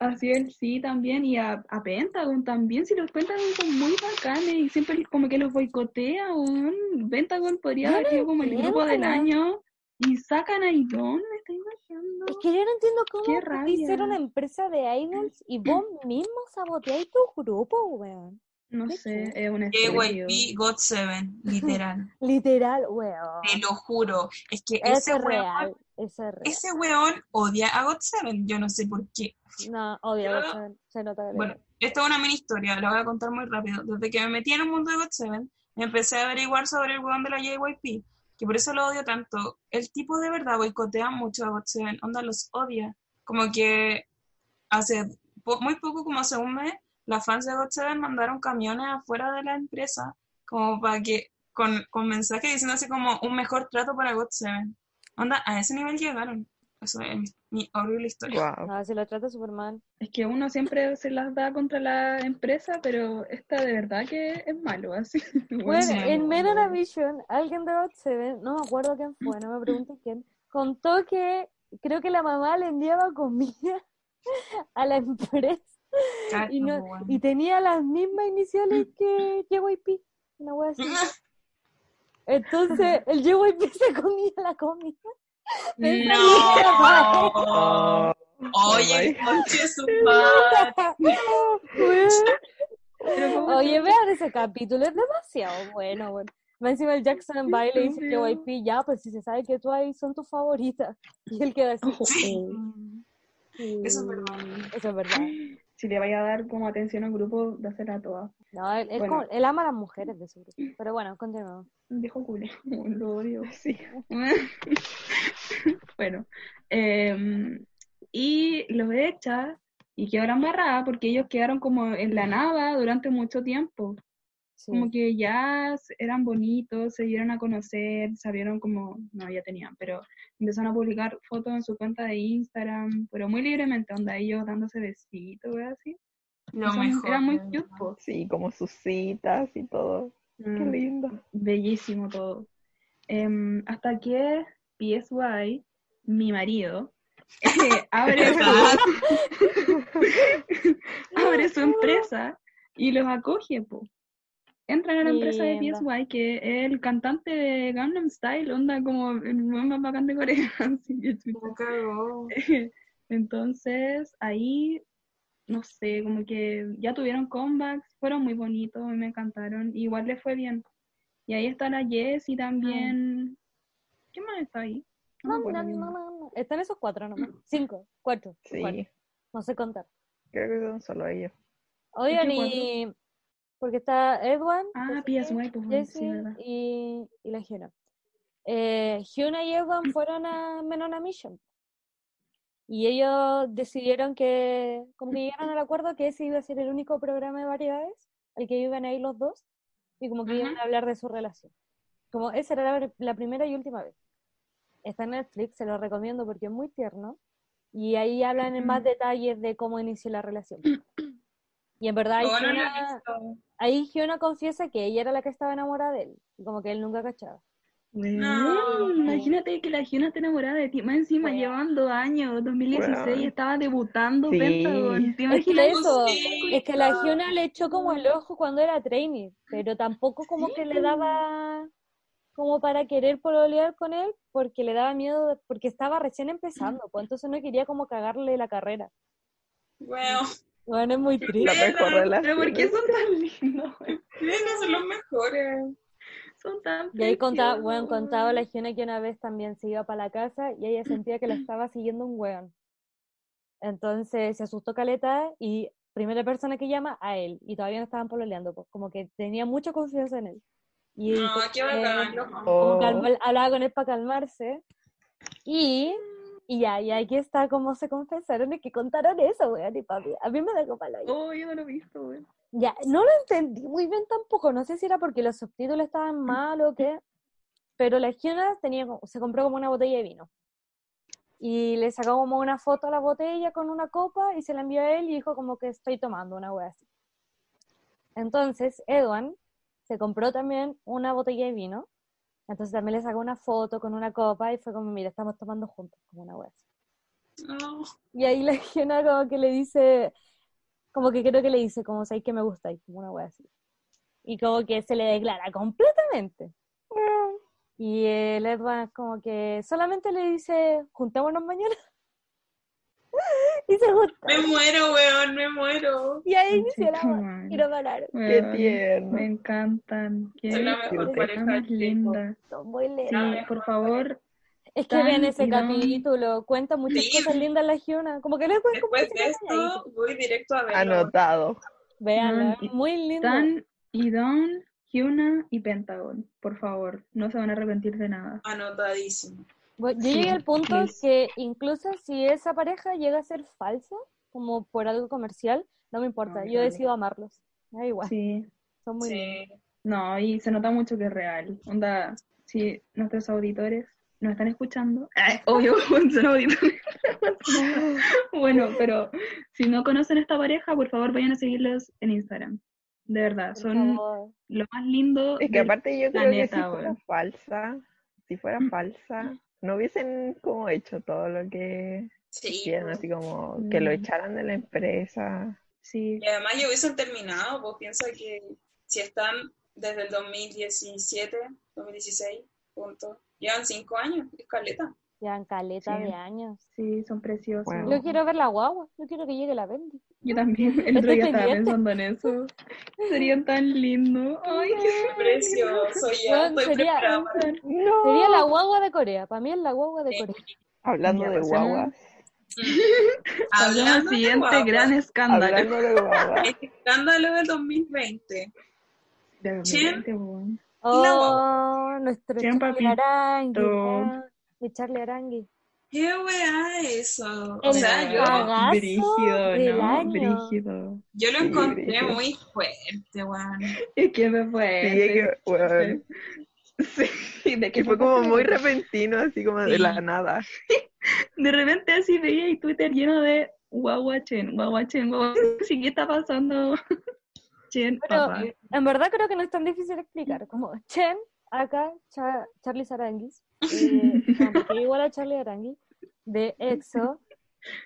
C: Así es, sí, también. Y a, a Pentagon también. Si los Pentagon son muy bacanes y siempre como que los boicotea, weón. Pentagon podría haber sido como el grupo del año. Y sacan a Idon, me estoy imaginando.
B: Es que yo no entiendo cómo
C: rabia.
B: una empresa de idols y vos mismo saboteáis tu grupo, weón.
C: No
B: ¿Qué
C: sé, es un estúpido.
A: JYP God 7, literal.
B: Literal, weón.
A: Te lo juro. Es que ese
B: es
A: weón,
B: real. Eso es real.
A: ese weón odia a God 7. Yo no sé por qué.
B: No, obvio,
A: Yo-
B: se, se nota que
A: Bueno, esta es una mini historia, la voy a contar muy rápido. Desde que me metí en el mundo de God 7, empecé a averiguar sobre el weón de la JYP, que por eso lo odio tanto. El tipo de verdad boicotea mucho a God 7, onda los odia. Como que hace po- muy poco, como hace un mes, las fans de 7 mandaron camiones afuera de la empresa, como para que, con, con mensajes diciendo así como un mejor trato para God 7. Onda, a ese nivel llegaron. Eso es mi, mi horrible historia.
D: Wow.
B: No, si lo trata súper mal.
C: Es que uno siempre se las da contra la empresa, pero esta de verdad que es malo, así.
B: Bueno,
A: sí,
B: en
C: no.
B: Vision, alguien de God Seven, no me acuerdo quién fue, no me pregunten quién, contó que creo que la mamá le enviaba comida a la empresa no, y tenía las mismas iniciales que JYP, una wea así. Entonces el JYP se comía la comida.
A: No. Oye,
D: my.
A: conche su madre.
C: Pero ¿cómo
B: Oye, vean ese capítulo, es demasiado bueno, bueno. Encima el Jackson Bye le dice que. JYP, ya, pues si se sabe que tú ahí son tus favoritas. Y él queda así.
A: Sí.
B: "Mm,
A: Eso es verdad.
B: Eso es verdad.
C: Si le vaya a dar como atención al grupo, dásela a todas.
B: No, él,
C: Bueno.
B: él ama a las mujeres de su grupo. Pero bueno, continuamos.
C: Dijo culé, lo odio.
D: Sí.
C: bueno, em, y los echa y quedaron embarradas porque ellos quedaron como en la nada durante mucho tiempo.
B: Sí.
C: Como que ya eran bonitos, se dieron a conocer, sabieron como, no, ya tenían, pero empezaron a publicar fotos en su cuenta de Instagram, pero muy libremente, onda ellos dándose besitos, ¿verdad? así.
A: Lo mejor.
C: Eran muy cute.
D: Sí, como sus citas y todo. Qué
C: Mm,
D: lindo.
C: bellísimo todo. Em, hasta que PSY, mi marido, eh, abre, su, abre su empresa y los acoge, po. Entran a la empresa de. PSY, que es el cantante de Gangnam Style, onda como el más bacán de Corea. así que
A: cagó.
C: Entonces, ahí, no sé, como que ya tuvieron comebacks, fueron muy bonitos, me encantaron, igual les fue bien. Y ahí está la Jess y también... ¿Qué más está ahí? No
B: No, no, no, no, no. Están esos cuatro nomás. Cinco, cuatro.
D: Sí,
B: cuatro. No sé contar.
D: creo que son solo ellos.
B: Oigan, y. Porque está Edwin,
C: Ah, pues, sí,
B: y, y la Hyuna. Eh, Hyuna y Edwin fueron a Men on a Mission. Y ellos decidieron que, como que llegaron al acuerdo que ese iba a ser el único programa de variedades al que iban a ir los dos y como que iban
A: Ujú.
B: a hablar de su relación. Como esa era la, la primera y última vez. Está en Netflix, se lo recomiendo porque es muy tierno. Y ahí hablan en más detalles de cómo inició la relación. Y en verdad ahí
A: No, no
B: ahí Hyuna confiesa que ella era la que estaba enamorada de él. Y como que él nunca cachaba.
A: No.
C: imagínate que la Hyuna está enamorada de ti. Más encima
B: Weón.
C: llevan dos años, 2016,
D: Weón.
C: estaba debutando
D: Sí.
C: Pentagon. ¿Te
B: Es que
C: imaginas?
B: eso,
A: Sí,
B: es que la. Hyuna le echó como el ojo cuando era trainee, pero tampoco como
C: Sí,
B: que le daba como para querer pololear con él porque le daba miedo, porque estaba recién empezando, pues entonces no quería como cagarle la carrera.
A: Bueno,
B: Bueno, es muy
D: La
B: triste.
D: mejor
A: Pero,
D: relación.
C: Pero ¿por qué son tan lindos?
A: son los mejores.
C: Son tan
B: Y ahí contaba, bueno, contaba la Hyuna que una vez también se iba para la casa y ella sentía que la estaba siguiendo un weón. Entonces se asustó Caleta y primera persona que llama a él y todavía no estaban pololeando, pues como que tenía mucha confianza en él. Y
A: No, qué bacán,
B: como
D: Oh.
B: al- hablaba con él para calmarse. Y, y ya, y aquí está como se confesaron y que contaron eso, weón, y papi. A mí me da como la
C: Oh, yo no lo he visto, weón.
B: ya, no lo entendí muy bien tampoco, no sé si era porque los subtítulos estaban mal o qué, pero la Hyuna tenía, se compró como una botella de vino. Y le sacó como una foto a la botella con una copa y se la envió a él y dijo como que estoy tomando una wea así. Entonces, Edwan se compró también una botella de vino, entonces también le sacó una foto con una copa y fue como, mira, estamos tomando juntos, como una wea así.
A: No.
B: Y ahí la Hyuna como que le dice, como que creo que le dice, como sabéis que me gustáis, como una wea así. Y como que se le declara completamente. Y el Edward como que solamente le dice, juntémonos mañana. y se juntan.
A: Me muero, weón, me muero.
B: Y ahí inició la.
C: Conchetumare.
B: Y no pararon.
D: Qué tierno.
C: Me encantan. Qué
A: Soy la mejor pareja
C: más linda.
B: Son muy lindos.
C: Sí, por favor,
B: Es que ven ese capítulo, cuenta muchas
A: Sí.
B: cosas lindas la Hyuna. Como que le como
A: Después de esto, voy directo a verlo.
D: Anotado.
C: Y-
B: muy lindo.
C: Tan y Don, Hyuna y Pentagon. Por favor, no se van a arrepentir de nada.
A: Anotadísimo.
B: Bueno, yo
C: Sí,
B: llegué al punto que incluso si esa pareja llega a ser falsa, como por algo comercial, no me importa, yo
C: vale.
B: decido amarlos. Da igual,
C: Sí.
B: son muy lindos.
A: Sí.
C: No, y se nota mucho que es real. Onda, si nuestros auditores nos están escuchando, obvio, son auditores. bueno, pero si no conocen a esta pareja, por favor vayan a seguirlos en Instagram. De verdad, son lo más lindo.
D: Es que
C: del-
D: aparte yo creo que si
C: planeta,
D: fuera
C: weón.
D: falsa, si fuera falsa, no hubiesen como hecho todo lo que
A: Sí.
D: hicieron, así como que lo
C: Mm.
D: echaran de la empresa.
C: Sí,
A: Y además ya hubiesen terminado, pues piensa que si están desde el 2017, 2016, punto, llevan cinco años, es caleta.
B: Llevan caleta
C: Sí.
B: de años.
C: sí, son preciosos.
D: Bueno.
B: Yo quiero ver la guagua, yo quiero que llegue la Bendy.
C: Yo también, el otro
B: Estoy
C: día estaba pensando en eso. Serían tan lindos. Ay, qué
A: Precioso, ya
B: Bueno,
A: estoy
B: sería-
D: No.
B: Sería la guagua de Corea, para mí es la guagua de. Corea.
D: Hablando de
C: al
A: Hablando de
C: siguiente
A: guagua,
C: gran escándalo.
D: hablando de guaguas,
A: el escándalo del 2020.
C: De
A: Chen.
C: repente, weón.
B: Oh, nuestro
C: Chen,
B: Charlie Arangui, ah, Charlie Arangui.
A: ¿Qué weá eso? O sea, yo,
C: Brígido,
B: del
C: ¿no?
B: año.
C: Brígido.
A: yo lo
D: Sí,
A: encontré
D: brígido.
A: muy fuerte, weón.
C: Es que me fue.
D: Sí, es que, weón,
C: Sí, de
D: que fue como muy repentino, así como de la nada.
C: De repente así veía y Twitter lleno de guaguachen, guaguachen, guaguachen. Sí, ¿qué está pasando? Chen,
B: Pero
C: papá.
B: en verdad creo que no es tan difícil explicar. Como Chen, acá, Cha- Charlie Saranguis, eh, no, igual a Charlie Arangui, de EXO,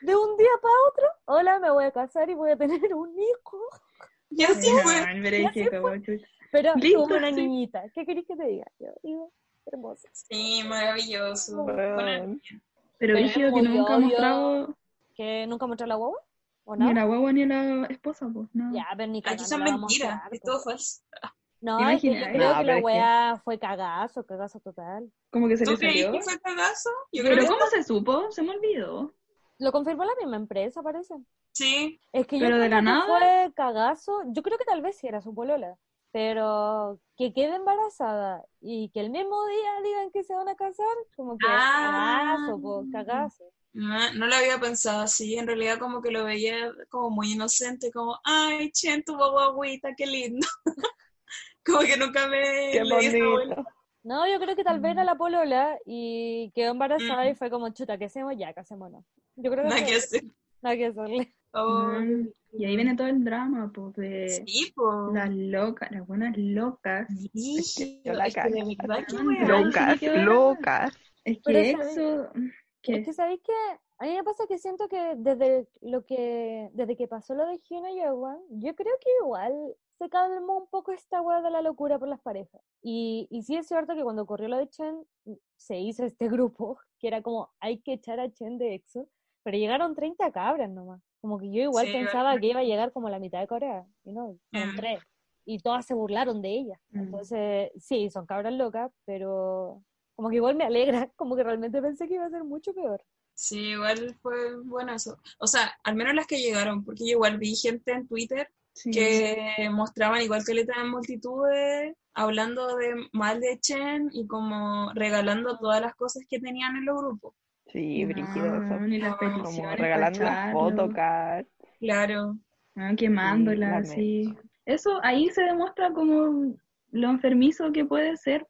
B: de un día para otro, hola, me voy a casar y voy a tener un hijo.
A: Y así fue.
C: Pero Listo,
B: tuvo una
C: sí.
B: niñita. ¿Qué querés que te diga? Yo digo, hermoso.
A: Sí, maravilloso. Niña.
C: Pero
B: es
C: que nunca ha mostrado
B: ¿Que nunca mostró la guagua? ¿O
C: ni
B: no?
C: a la guagua ni a la esposa, pues, no.
B: Ya, pero ni
A: Aquí son
B: a
A: mentiras, es
B: po.
A: todo falso.
B: No,
C: ¿Te
B: es que yo creo
D: No,
B: que la
D: es que-
B: weá fue cagazo, cagazo total.
C: Como que se
A: ¿Tú
C: le
A: creí
C: salió.
A: que fue cagazo? Yo creo
C: Pero
A: que
C: ¿cómo se supo? Se me olvidó.
B: Lo confirmó la misma empresa, parece.
A: sí.
B: Es que yo
C: Pero de
B: creo
C: la
B: que
C: nada.
B: fue cagazo. Yo creo que tal vez sí era su polola. Pero que quede embarazada y que el mismo día digan que se van a casar, como que
A: Ah.
B: cagazo, po, cagazo.
A: No, no lo había pensado así, en realidad como que lo veía como muy inocente, como, ay, Chen, tu guaguita, qué lindo. como que nunca me
D: Qué bonito.
B: No, yo creo que tal vez era la polola y quedó embarazada
A: Mm.
B: y fue como, chuta, ¿qué hacemos? Ya, casémonos. Yo creo que
A: Nada que
B: eso.
A: hacer.
B: Nada que hacerle.
A: Oh,
C: Mm, Y ahí viene todo el drama, pues, de
A: sí, po.
C: las locas, las buenas locas.
D: Yo la
A: es que de verdad
C: loca.
D: Locas,
C: sí
D: locas.
C: Es que. ¿Qué?
B: Es que sabéis que a mí me pasa que siento que desde lo que desde que pasó lo de Hyuna y Ewan, yo creo que igual se calmó un poco esta weá de la locura por las parejas. Y, y sí es cierto que cuando ocurrió lo de Chen, se hizo este grupo, que era como, hay que echar a Chen de EXO, pero llegaron 30 cabras nomás. Como que yo igual
A: Sí,
B: pensaba
A: verdad.
B: que iba a llegar como la mitad de Corea, y no,
A: Mm.
B: tres. Y todas se burlaron de ella.
C: Mm.
B: Entonces, sí, son cabras locas, pero como que igual me alegra, como que realmente pensé que iba a ser mucho peor.
A: Sí, igual fue bueno eso. O sea, al menos las que llegaron, porque yo igual vi gente en Twitter
C: Sí.
A: que mostraban igual que le en multitudes, hablando de mal de Chen y como regalando todas las cosas que tenían en los grupos.
D: Sí, brígido
C: ni las
D: Como
C: peticiones
D: regalando las
C: echarlo.
A: Claro.
C: Ah,
D: fotocards. Sí,
C: quemándolas,
D: la
C: sí. Eso ahí se demuestra como lo enfermizo que puede ser.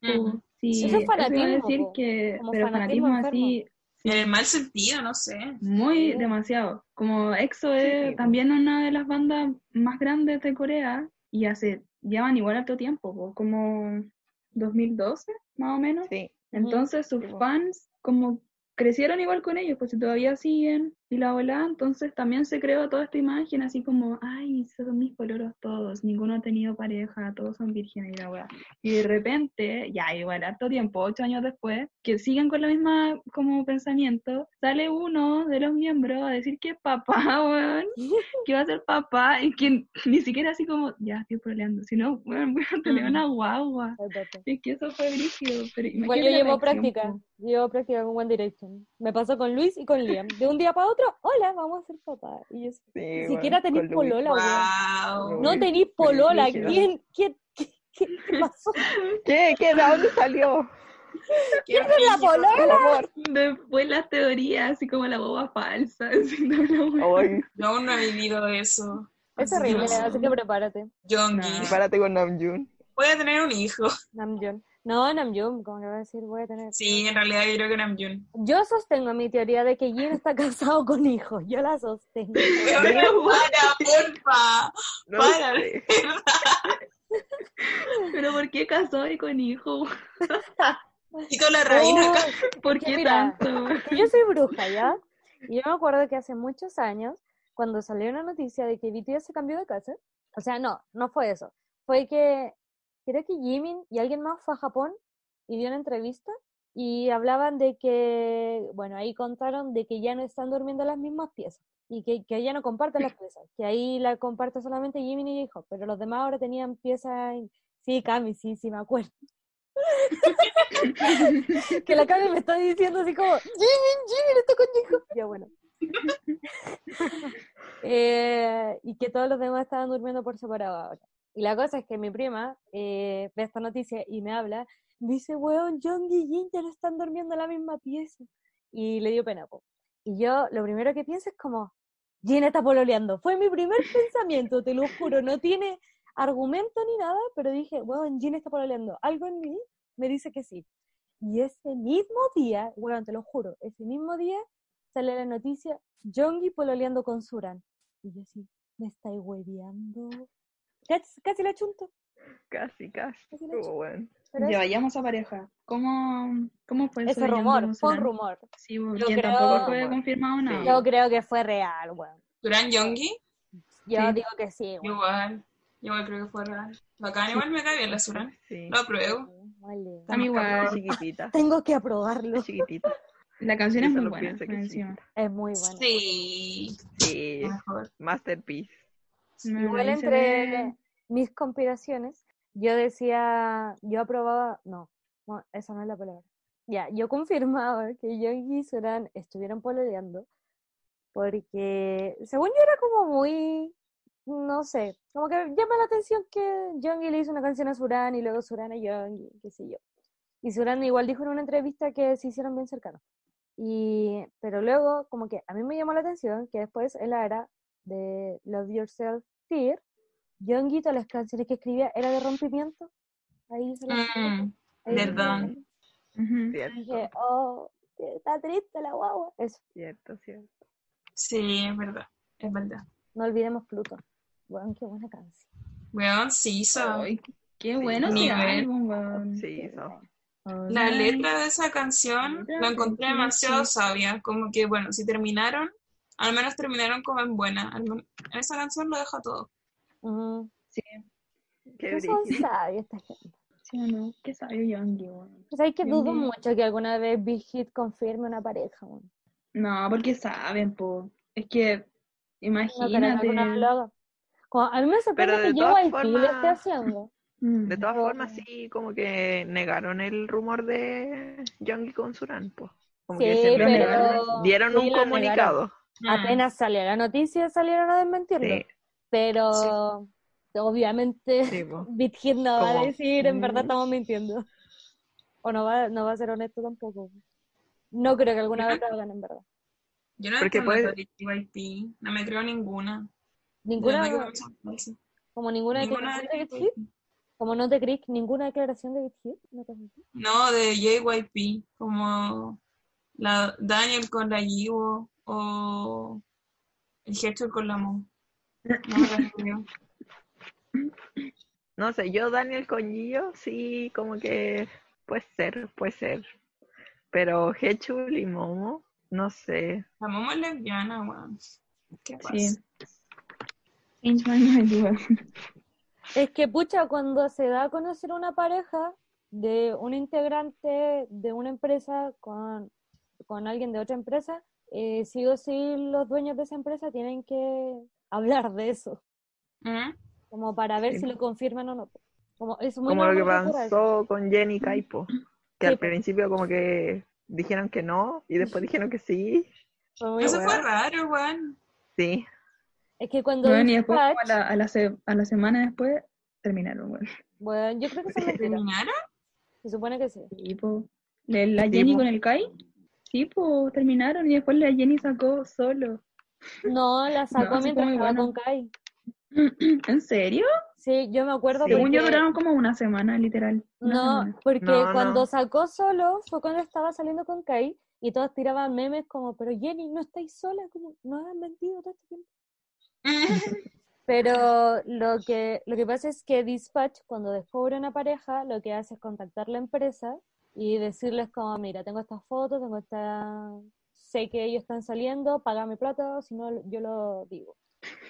C: Sí,
B: Eso es fanatismo,
C: decir que, pero
B: fanatismo
C: fanatismo así, sí,
A: En el mal sentido, no sé.
C: muy demasiado. Como EXO es también una de las bandas más grandes de Corea y hace, llevan igual harto tiempo, po, como 2012, más o menos.
D: Sí.
C: Entonces sus
D: Sí,
C: fans como crecieron igual con ellos, pues si todavía siguen y la ola, entonces también se creó toda esta imagen así como, ay, son mis pololos todos, ninguno ha tenido pareja, todos son vírgenes y la weá. Y de repente, ya igual harto tiempo, ocho años después, que siguen con la misma como pensamiento, sale uno de los miembros a decir que es papá, weón, que va a ser papá, y que ni siquiera así como, ya estoy peleando, sino, weón, voy a tener
A: Mm.
C: una guagua.
B: Ay, papá.
C: Es que eso fue brígido, pero
B: Igual yo llevo práctica, llevo práctica con One Direction. Me pasó con Luis y con Liam. De un día para otro, hola, vamos a ser papá. Y yo,
D: Sí,
B: ni
D: bueno,
B: siquiera tenéis polola. No tenéis polola. ¿Quién, quién, qué, qué, qué pasó?
D: ¿Qué? ¿Qué? ¿De dónde salió?
A: Qué
B: ¿Quién es la polola?
C: Después las teorías, así como la boba falsa. así, no, no,
D: Ay,
A: Yo aún no he vivido eso.
B: Es
A: Así que no
B: así que prepárate.
A: Yongi.
C: Nah.
D: párate con Namjoon.
A: Voy a tener un hijo.
B: Namjoon. No, Namjoon, como que va a decir, voy a tener.
A: Sí, en realidad yo creo que Namjoon.
B: Yo sostengo mi teoría de que Jin está casado con hijos. Yo la sostengo.
A: Weona, para, porfa.
D: No
A: Para.
D: sé.
C: Pero ¿por qué casó y con hijo?
A: Y con la reina acá.
C: ¿Por qué
B: mira,
C: tanto?
B: yo soy bruja, ¿ya? Y yo me acuerdo que hace muchos años, cuando salió una noticia de que BTS se cambió de casa, o sea, no, no fue eso. Fue que creo que Jimin y alguien más fue a Japón y dio una entrevista y hablaban de que, bueno, ahí contaron de que ya no están durmiendo en las mismas piezas y que, que ya no comparten las piezas, que ahí la comparte solamente Jimin y hijo, pero los demás ahora tenían piezas, sí, Cami, sí, sí, me acuerdo. que la Cami me está diciendo así como, Jimin, Jimin, está con hijo. Ya bueno. Eh, y que todos los demás estaban durmiendo por separado ahora. Y la cosa es que mi prima eh, ve esta noticia y me habla, me dice, weón, Jung y Jin ya no están durmiendo en la misma pieza. Y le dio pena, po. Y yo lo primero que pienso es como, Jin está pololeando. Fue mi primer pensamiento, te lo juro, no tiene argumento ni nada, pero dije, weón, Jin está pololeando. Algo en mí me dice que sí. Y ese mismo día, weón, te lo juro, ese mismo día sale la noticia, Jongi pololeando con Suran. Y yo así, me estáis hueveando. Casi, casi la chunto.
D: Casi, casi.
B: Casi la chunto.
D: bueno.
B: Pero
C: Ya
B: es-
C: vayamos a pareja. ¿Cómo, cómo fue eso? Young
B: rumor, fue un rumor.
C: Sí,
B: Yo creo-
C: tampoco fue confirmado nada.
B: Yo creo que fue real, weón.
A: Duran Yongi,
B: Yo
C: Sí.
B: digo que sí. bueno.
A: igual. Igual creo que fue real. Bacán, igual me cae bien la Suran.
D: Sí.
A: Lo apruebo.
B: Vale.
C: A mí
D: Es
C: igual.
D: chiquitita.
B: Tengo que aprobarlo.
D: Es chiquitita.
C: La canción es muy buena.
D: es.
B: Es muy bueno.
A: Sí,
D: Sí,
A: mejor.
D: masterpiece.
B: Igual entre
C: ve-
B: mis conspiraciones, yo decía, yo aprobaba, no, no, esa no es la palabra. Ya, yo confirmaba que Young y Suran estuvieron pololeando porque, según yo, era como muy, no sé, como que llama la atención que Young le hizo una canción a Suran y luego Suran a Young, qué sé yo. Y Suran igual dijo en una entrevista que se hicieron bien cercanos. Y, pero luego, como que a mí me llamó la atención que después la era de Love Yourself Tear, Youngi, todas las canciones que escribía era de rompimiento. Ahí se las
A: Mm.
C: Ujú.
B: Dije, oh, está triste la guagua. Eso,
D: cierto, cierto.
A: Sí, es verdad. Es verdad.
B: no olvidemos Pluto. Bueno, qué buena canción.
A: Weón, sí, so.
C: Ay, qué bueno ese
A: Nivel.
C: álbum, weón.
D: Sí, eso.
A: La letra de esa canción la encontré demasiado sabia. Como que, bueno, si terminaron, al menos terminaron como en buena. Al men- esa canción lo deja todo.
B: Ujú.
C: Sí,
D: Qué
B: No son sabios esta gente.
C: sí o no. Qué sabio Youngie, weón.
B: Pues hay que dudo mucho que alguna vez Big Hit confirme una pareja. weón.
C: No, porque saben, po. Es que,
B: No
C: imagínate.
B: haga. Como- a mí me sorprende que
D: todas
B: JYP lo esté
D: formas-
B: haciendo.
C: Mm.
D: De todas formas, sí, como que negaron el rumor de Youngie con Suran, pues. Como
B: Sí,
D: que
C: pero-
D: negaron, dieron
B: sí,
D: un
B: lo negaron.
D: Comunicado.
A: Mm.
B: Apenas salió la noticia salieron a desmentirlo.
D: Sí,
B: Pero obviamente
D: sí, po.
B: Big Hit no va a decir en verdad
C: Mm.
B: estamos mintiendo. O no va, no va a ser honesto tampoco. No creo que alguna vez lo hagan en verdad.
A: Yo no
D: Porque puede-
A: JYP. No me creo ninguna.
B: Ninguna, como ninguna,
A: Ninguna
B: declaración de
A: de
B: Hit, como no te crees ninguna declaración de Hit, ¿no te?
A: No, de JYP. Como la Daniel con la Yiwo o el Hector con la Mo. No.
D: No sé, yo Daniel con Gio, sí, como que puede ser, puede ser. Pero Hechul y Momo, no sé.
A: La Momo es lesbiana, weón. ¿Qué pasa?
C: Sí.
B: Es que, pucha, cuando se da a conocer una pareja de un integrante de una empresa con, con alguien de otra empresa, eh, sí o sí los dueños de esa empresa tienen que hablar de eso,
A: ¿Mm?
B: como para ver
D: Sí.
B: si lo confirman o no. Como, es muy
D: Como lo que pasó con Jenny Caipo, que
B: Sí,
D: al principio como que dijeron que no y después dijeron que sí.
A: Eso
B: bueno.
A: fue raro, weón.
D: Sí,
B: Es que cuando
C: Weón, y después, a la, a, la se- a la semana después, terminaron, weón.
B: bueno, yo creo que mentira.
A: ¿Terminaron?
B: Se supone que sí.
C: Sí, po. Le- La
D: Sí,
C: Jenny
D: po.
C: con el Kai, sí, pues terminaron y después la Jenny sacó solo.
B: No, la sacó
C: No,
B: mientras estaba
C: bueno.
B: con Kai.
C: ¿En serio?
B: Sí, yo me acuerdo
D: Sí.
C: Según yo duraron como una semana, literal. Una
B: No,
C: semana.
B: porque
D: No,
B: cuando
D: no.
B: sacó solo fue cuando estaba saliendo con Kai y todos tiraban memes como, pero Jenny, no estáis sola, como, no has mentido todo este tiempo. Pero lo que, lo que pasa es que Dispatch, cuando descubre una pareja, lo que hace es contactar la empresa y decirles como, mira, tengo estas fotos, tengo esta... sé que ellos están saliendo, págame plata, o si no, yo lo digo.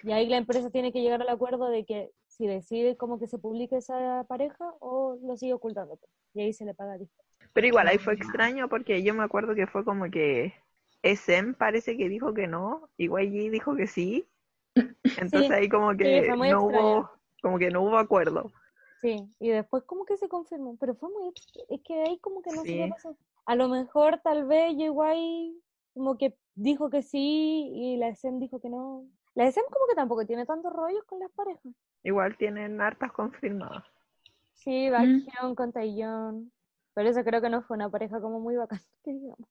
B: Y ahí la empresa tiene que llegar al acuerdo de que si decide como que se publique esa pareja o lo sigue ocultando. pues. Y ahí se le paga
D: pero igual ahí fue extraño porque yo me acuerdo que fue como que SM parece que dijo que no, y YG dijo que sí. Entonces
B: Sí,
D: ahí como que no
B: extraño.
D: hubo, como que no hubo acuerdo.
B: Sí, y después como que se confirmó, pero fue muy, es que ahí como que no
D: Sí.
B: pasó. A lo mejor tal vez llegó ahí como que dijo que sí y la SM dijo que no. La SM como que tampoco tiene tantos rollos con las parejas.
D: Igual tienen hartas confirmadas.
B: Sí,
C: Mm.
B: Baekhyun con Taeyeon, pero eso creo que no fue una pareja como muy bacán, que digamos.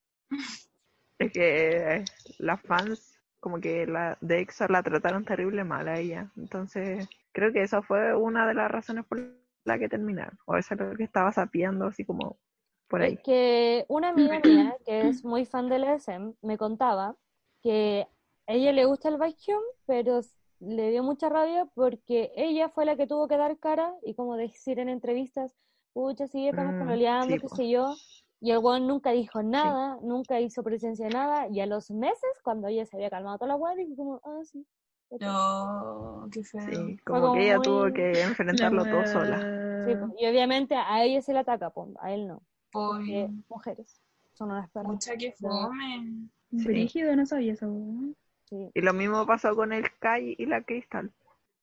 D: Es que eh, las fans como que la de EXO la trataron terrible mal a ella. Entonces, creo que esa fue una de las razones por la que terminaron. O eso es lo que estaba sapeando así como por ahí.
B: Es que una amiga mía, que es muy fan de la SM, me contaba que a ella le gusta el Baekhyun, pero le dio mucha rabia porque ella fue la que tuvo que dar cara y como decir en entrevistas, pucha, sí, estamos
D: Mm,
B: pololeando,
D: sí,
B: qué
D: po.
B: sé yo, Y el weón nunca dijo nada, nunca hizo presencia de nada, y a los meses, cuando ella se había calmado toda la weá, dijo como, ah, sí. Ya está".
A: No, qué feo.
D: Sí, como que ella
B: muy-
D: tuvo que enfrentarlo todo sola.
B: Sí, po, y obviamente a ella se le ataca, po, a él no. Porque mujeres son unas perras.
A: mucha que fome.
D: Sí.
C: Brígido, no sabía eso.
B: Sí.
D: Y lo mismo pasó con el Kai y la Crystal.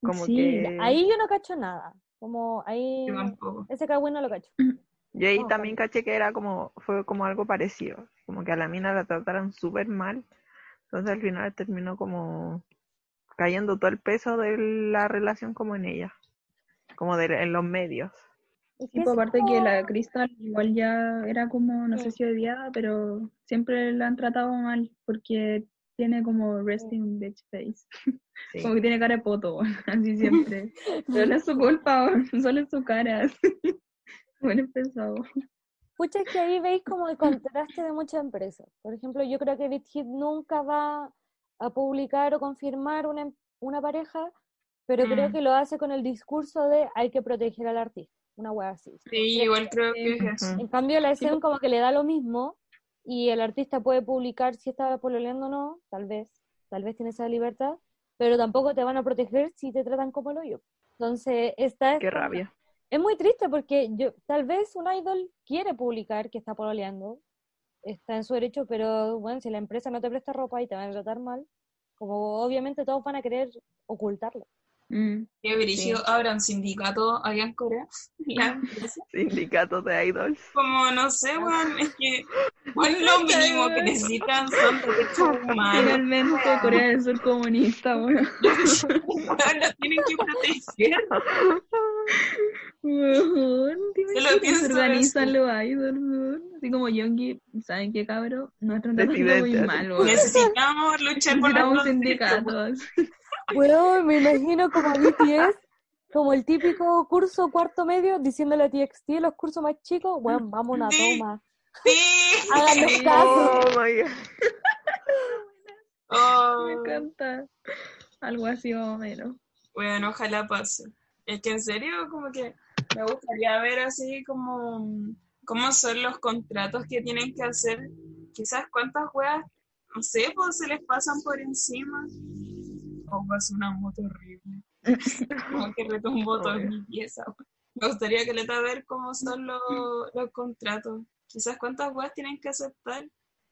D: Como
C: Sí,
D: que
B: Ahí yo no cacho nada. Como ahí.
A: Yo tampoco.
B: Ese cagüín no lo cacho.
D: yo ahí
B: no,
D: también caché que era como, fue como algo parecido. Como que a la mina la trataron súper mal. Entonces al final terminó como cayendo todo el peso de la relación como en ella. Como de, en los medios.
B: Es que
C: pues,
B: es
C: aparte
B: como-
C: que la Crystal igual ya era como, no sé si odiada, pero siempre la han tratado mal porque tiene como resting bitch face.
D: Sí.
C: Como que tiene cara de poto, así siempre. Pero no es su culpa, solo es su cara. Bueno, pesado.
B: Pucha, es que ahí veis como el contraste de muchas empresas. Por ejemplo, yo creo que BitHit nunca va a publicar o confirmar una, em- una pareja, pero creo
A: Mm.
B: que lo hace con el discurso de hay que proteger al artista. Una wea así.
A: Sí, igual creo que es eso.
D: Ujú.
B: En cambio, la SM como que le da lo mismo y el artista puede publicar si está pololeando o no, tal vez, tal vez tiene esa libertad, pero tampoco te van a proteger si te tratan como lo yo. Entonces, esta es
D: Qué rabia.
B: es muy triste porque yo tal vez un idol quiere publicar que está pololeando, está en su derecho, pero bueno, si la empresa no te presta ropa y te van a tratar mal, como obviamente todos van a querer ocultarlo.
C: Mm.
A: Qué brígido. Ahora un sindicato allá en Corea. La empresa.
D: Sindicatos de idols.
A: Como, no sé, weón, es que bueno, lo mínimo que necesitan son derechos humanos.
C: Finalmente, Corea del Sur comunista, weón.
A: Weón, Los tienen que proteger.
C: Weón, dime se organizan los idols, weón. Así como Yoongi, ¿saben qué, cabrón? Nos están tratando muy
D: Presidente,
C: mal,
D: así.
C: weón.
A: Necesitamos luchar por derechos.
C: sindicatos.
B: Bueno, me imagino como a BTS, como el típico curso cuarto medio, diciéndole a TXT, los cursos más chicos, bueno, vamos a una
A: Sí.
B: toma.
A: Sí.
B: Háganos caso.
D: Oh my god.
A: Oh,
C: Me encanta. Algo así más o menos.
A: bueno, ojalá pase. Es que en serio, como que me gustaría ver así como cómo son los contratos que tienen que hacer. Quizás cuántas weas, no sé, pues se les pasan por encima. O pasa una moto horrible. Como que retumbó toda mi pieza. Me gustaría que le ver cómo son los, los contratos. Quizás cuántas weas tienen que aceptar.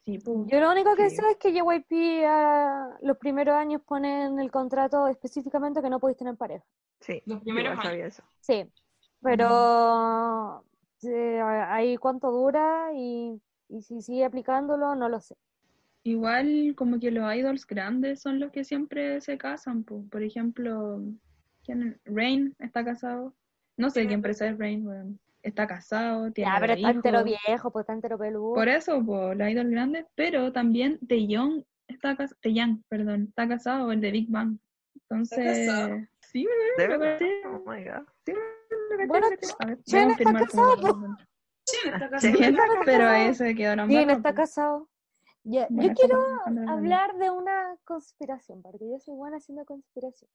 C: Sí, pues.
B: Yo lo único que
D: Sí.
B: sé es que JYP a los primeros años pone en el contrato específicamente que no podéis tener pareja.
D: Sí,
A: Los primeros
D: sabía eso.
B: Sí, pero eh, ahí cuánto dura y, y si sigue aplicándolo, no lo sé.
C: Igual como que los idols grandes son los que siempre se casan, pues. Por ejemplo, ¿quién? Rain está casado. No sé qué empresa es Rain, weón. Está casado, tiene
B: Ya, pero está entero viejo, pues está entero peludo.
C: Por eso, pues, los idols grandes, pero también Taeyong está casado, perdón, está casado, el de Big Bang. Entonces,
A: casado?
C: Sí,
D: ¿De
C: me
D: verdad?
C: parece-
D: Oh my god.
C: sí, me
B: Bueno,
C: a ver,
B: Chen está
C: confirmar
B: casado,
C: cómo-
A: Sí, está
D: Sí,
A: casado.
C: Chen,
D: está
C: pero
D: casado.
C: ahí se quedó nomás,
B: está
C: pues.
B: casado. Ya,
C: Bueno,
B: yo
C: está
B: quiero hablar de una conspiración, porque yo soy buena haciendo conspiraciones.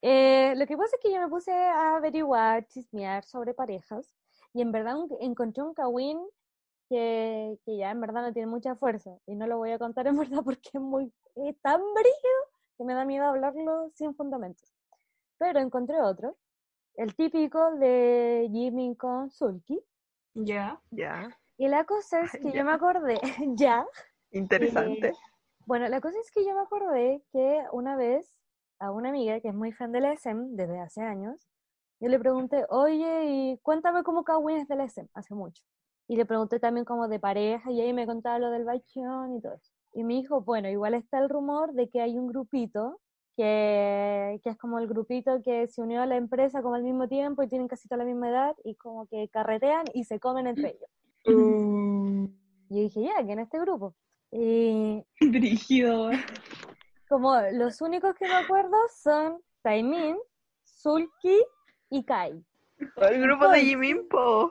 B: Eh, lo que pasa es que yo me puse a averiguar, chismear sobre parejas, y en verdad un- encontré un kawin que, que ya en verdad no tiene mucha fuerza, y no lo voy a contar en verdad porque es muy es tan brígido que me da miedo hablarlo sin fundamentos. Pero encontré otro, el típico de Jimin con Sulky,
A: Ya.
D: Ya,
B: y la cosa es que yo me acordé, ya,
D: interesante.
B: Eh, bueno, la cosa es que yo me acordé que una vez a una amiga que es muy fan de la SM desde hace años, yo le pregunté, oye, y cuéntame cómo Kawin es de la SM, hace mucho. Y le pregunté también como de pareja y ella me contaba lo del Baekhyun y todo eso. Y me dijo, bueno, igual está el rumor de que hay un grupito que, que es como el grupito que se unió a la empresa como al mismo tiempo y tienen casi toda la misma edad y como que carretean y se comen entre ellos. Y yo dije, ya, que en este grupo. Y
C: weón.
B: como los únicos que me acuerdo son Taimin, Sulky y Kai.
D: Todo el grupo de Jimin, po.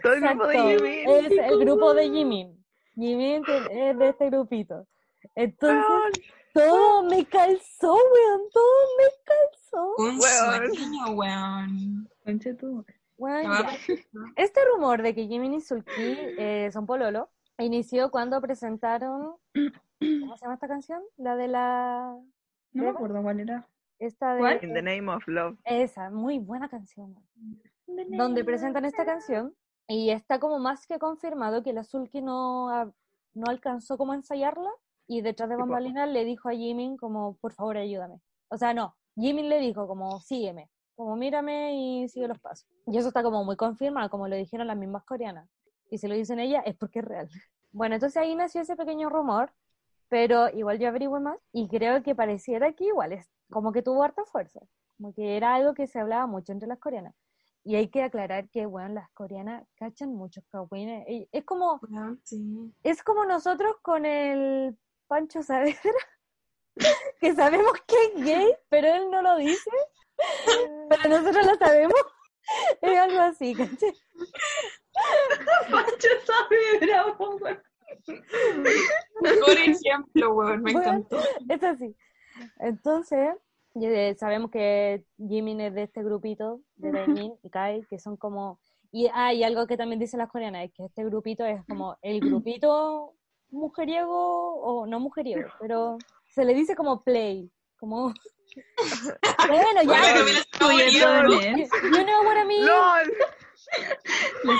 D: Todo el grupo de
B: Exacto,
D: Jimin.
B: Es el grupo de Jimin. Jimin es de este grupito. Entonces, todo me calzó, weón, todo me calzó.
A: Un
D: Weón.
A: sueño, weón.
C: Conche tú.
A: Perfecto.
B: Este rumor de que Jimin y Sulki eh, son pololo inició cuando presentaron, ¿cómo se llama esta canción? La de la,
C: No me acuerdo cuál era.
B: esta de,
C: ¿Cuál?
D: In the name of love.
B: esa, muy buena canción. donde presentan esta canción y está como más que confirmado que la Sulki no, no alcanzó como a ensayarla y detrás de bambalinas le dijo a Jimin como, por favor, ayúdame. O sea, no, Jimin le dijo como, sígueme, como mírame y sigue los pasos. Y eso está como muy confirmado, como lo dijeron las mismas coreanas. Y si lo dicen ellas es porque es real. Bueno, entonces ahí nació ese pequeño rumor, pero igual yo averigüé más y creo que pareciera que igual es como que tuvo harta fuerza, como que era algo que se hablaba mucho entre las coreanas. Y hay que aclarar que, bueno, las coreanas cachan muchos kawines. Es como,
A: sí.
B: es como nosotros con el Pancho Saavedra, que sabemos que es gay, pero él no lo dice, pero nosotros lo sabemos. Es algo así, ¿cachai?
C: Pancho weón.
A: Por ejemplo, weón, me
B: Bueno.
A: encantó.
B: Es así. Entonces, sabemos que Jimin es de este grupito, de Taemin y Kai, que son como... Y hay algo que también dicen las coreanas, es que este grupito es como el grupito mujeriego, o no mujeriego, pero se le dice como play, como... Bueno,
A: Bueno,
B: ya.
C: Danés.
B: you know what I mean.
D: ¡LOL!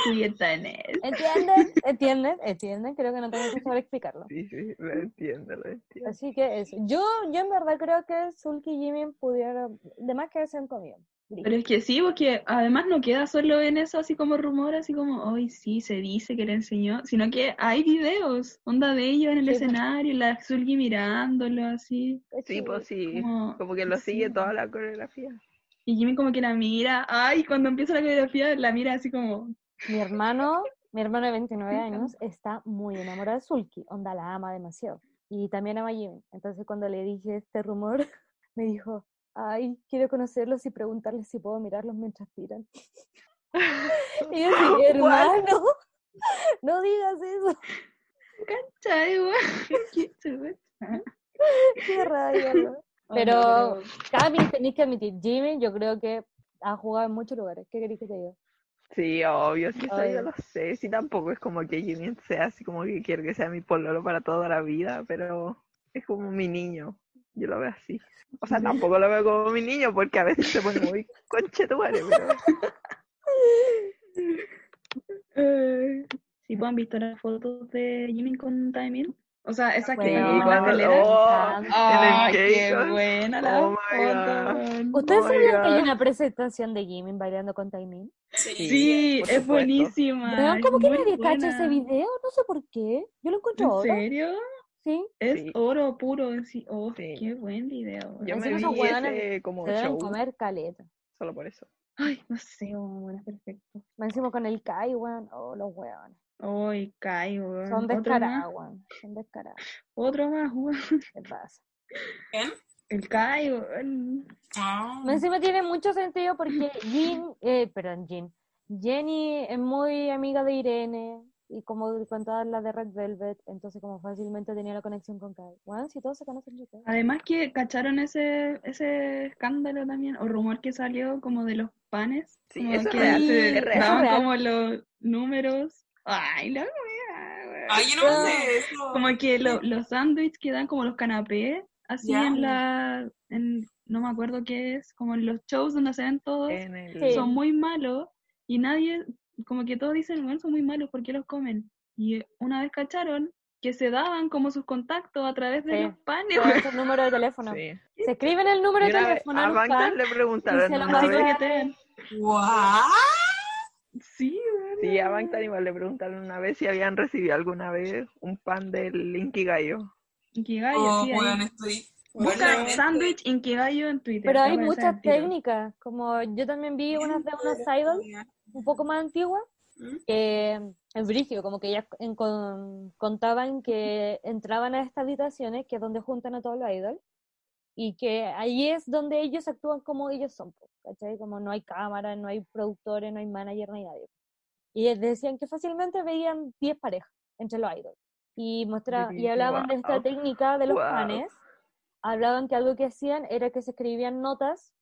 C: Julieta Danés.
B: ¿Entienden? ¿Entienden? ¿Entienden? Creo que no tengo que saber explicarlo.
D: Sí, sí, lo entiendo, lo entiendo.
B: Así que eso. Yo, yo en verdad creo que Sulky y Jimin pudieran, de más que se han comido.
C: Pero es que sí, porque además no queda solo en eso, así como rumor, así como, hoy sí, se dice que le enseñó, sino que hay videos, onda de ellos en el
B: Sí, pues.
C: escenario, la Zulgi mirándolo así,
D: Sí, pues sí.
C: como,
D: Como que lo
C: sí.
D: sigue toda la coreografía.
C: y Jimmy como que la mira, ay, cuando empieza la coreografía, la mira así como,
B: Mi hermano, mi hermano de 29 años, está muy enamorado de Sulky, onda la ama demasiado. Y también ama a Jimin. Entonces cuando le dije este rumor, me dijo, ay, quiero conocerlos y preguntarles si puedo mirarlos mientras tiran. y yo así, hermano, no digas eso.
C: ¿cachai? Qué chulo.
B: Qué rabia, weón. Pero- Cami, tenéis que admitir, Jimin yo creo que ha jugado en muchos lugares. ¿Qué queréis que te diga?
D: Sí, obvio, sí, eso yo lo sé. Sí, tampoco es como que Jimin sea así como que quiero que sea mi pololo para toda la vida, pero es como mi niño. Yo lo veo así. O sea, tampoco lo veo como mi niño porque a veces se pone muy conchetumare, pero
C: ¿Sí pues, han visto las fotos de Jimmy con Taemin? O sea, esa que
B: Bueno,
C: en la
D: cuando-
C: escalera.
D: oh,
B: en el
C: ¡Ay,
D: cake,
C: qué buena la
D: Oh
C: foto!
B: ¿Ustedes
D: Oh
B: sabían que hay una presentación de Jimin bailando con Taemin?
A: Sí.
C: Sí, es buenísima. Es
B: ¿Cómo que nadie cacha ese video? No sé por qué. Yo lo encuentro
C: ¿En
B: oro.
C: serio?
B: Sí.
C: Es
D: Sí.
C: oro puro. Sí. Oh,
D: Sí.
C: qué buen video.
D: yo me vi ese como
B: Se deben comer caleta.
D: solo por eso.
C: Ay, no sé, bueno, perfecto.
B: Más Encima con el Kai, weón. Oh, los weones.
C: Ay, Kai, weón.
B: Son descarados, weón. Son descarados.
C: Otro más, weón.
B: ¿Qué pasa?
A: ¿Quién?
C: El Kai, weón.
A: Ah.
B: Más Encima tiene mucho sentido porque Jin, eh, perdón, Jin. Jenny es muy amiga de Irene y como con todas las de Red Velvet, entonces como fácilmente tenía la conexión con Kai. Weón, si todos se conocen.
C: Además que cacharon ese, ese escándalo también, o rumor que salió como de los panes.
D: Sí,
C: como
D: eso
C: que
D: real,
C: se
D: es real.
C: daban
B: Real.
C: como los números. Ay, la wea.
A: Ay, yo no sé eso.
C: Como que lo- los sándwiches que dan como los canapés, así en la, en, no me acuerdo qué es, como en los shows donde se ven todos,
D: el...
C: Son muy malos y nadie, como que todos dicen, bueno, son muy malos, ¿por qué los comen? Y una vez cacharon que se daban como sus contactos a través de
B: Sí.
C: los panes,
B: el número de teléfono.
D: Sí.
B: Se escriben el número de teléfono
D: a
B: pan.
D: le preguntaron
B: se.
C: Sí.
D: Sí, a Bangtan igual le preguntaron una vez si habían recibido alguna vez un pan del Inkigayo.
C: Inkigayo,
A: Oh,
C: sí,
A: weón, estoy.
C: Busca
A: Realmente.
C: sándwich Inkigayo en Twitter.
B: Pero hay muchas técnicas, como yo también vi unas de unos idols un poco más antiguas,
A: ¿Mm?
B: que en Brigio, como que ellas en- con- contaban que entraban a estas habitaciones, que es donde juntan a todos los idols, y que ahí es donde ellos actúan como ellos son, ¿cachai? Como no hay cámara, no hay productores, no hay manager, no hay nadie. Y decían que fácilmente veían 10 parejas entre los idols. Y, mostra- y hablaban de esta técnica de los
D: Guau.
B: panes, hablaban que algo que hacían era que se escribían notas,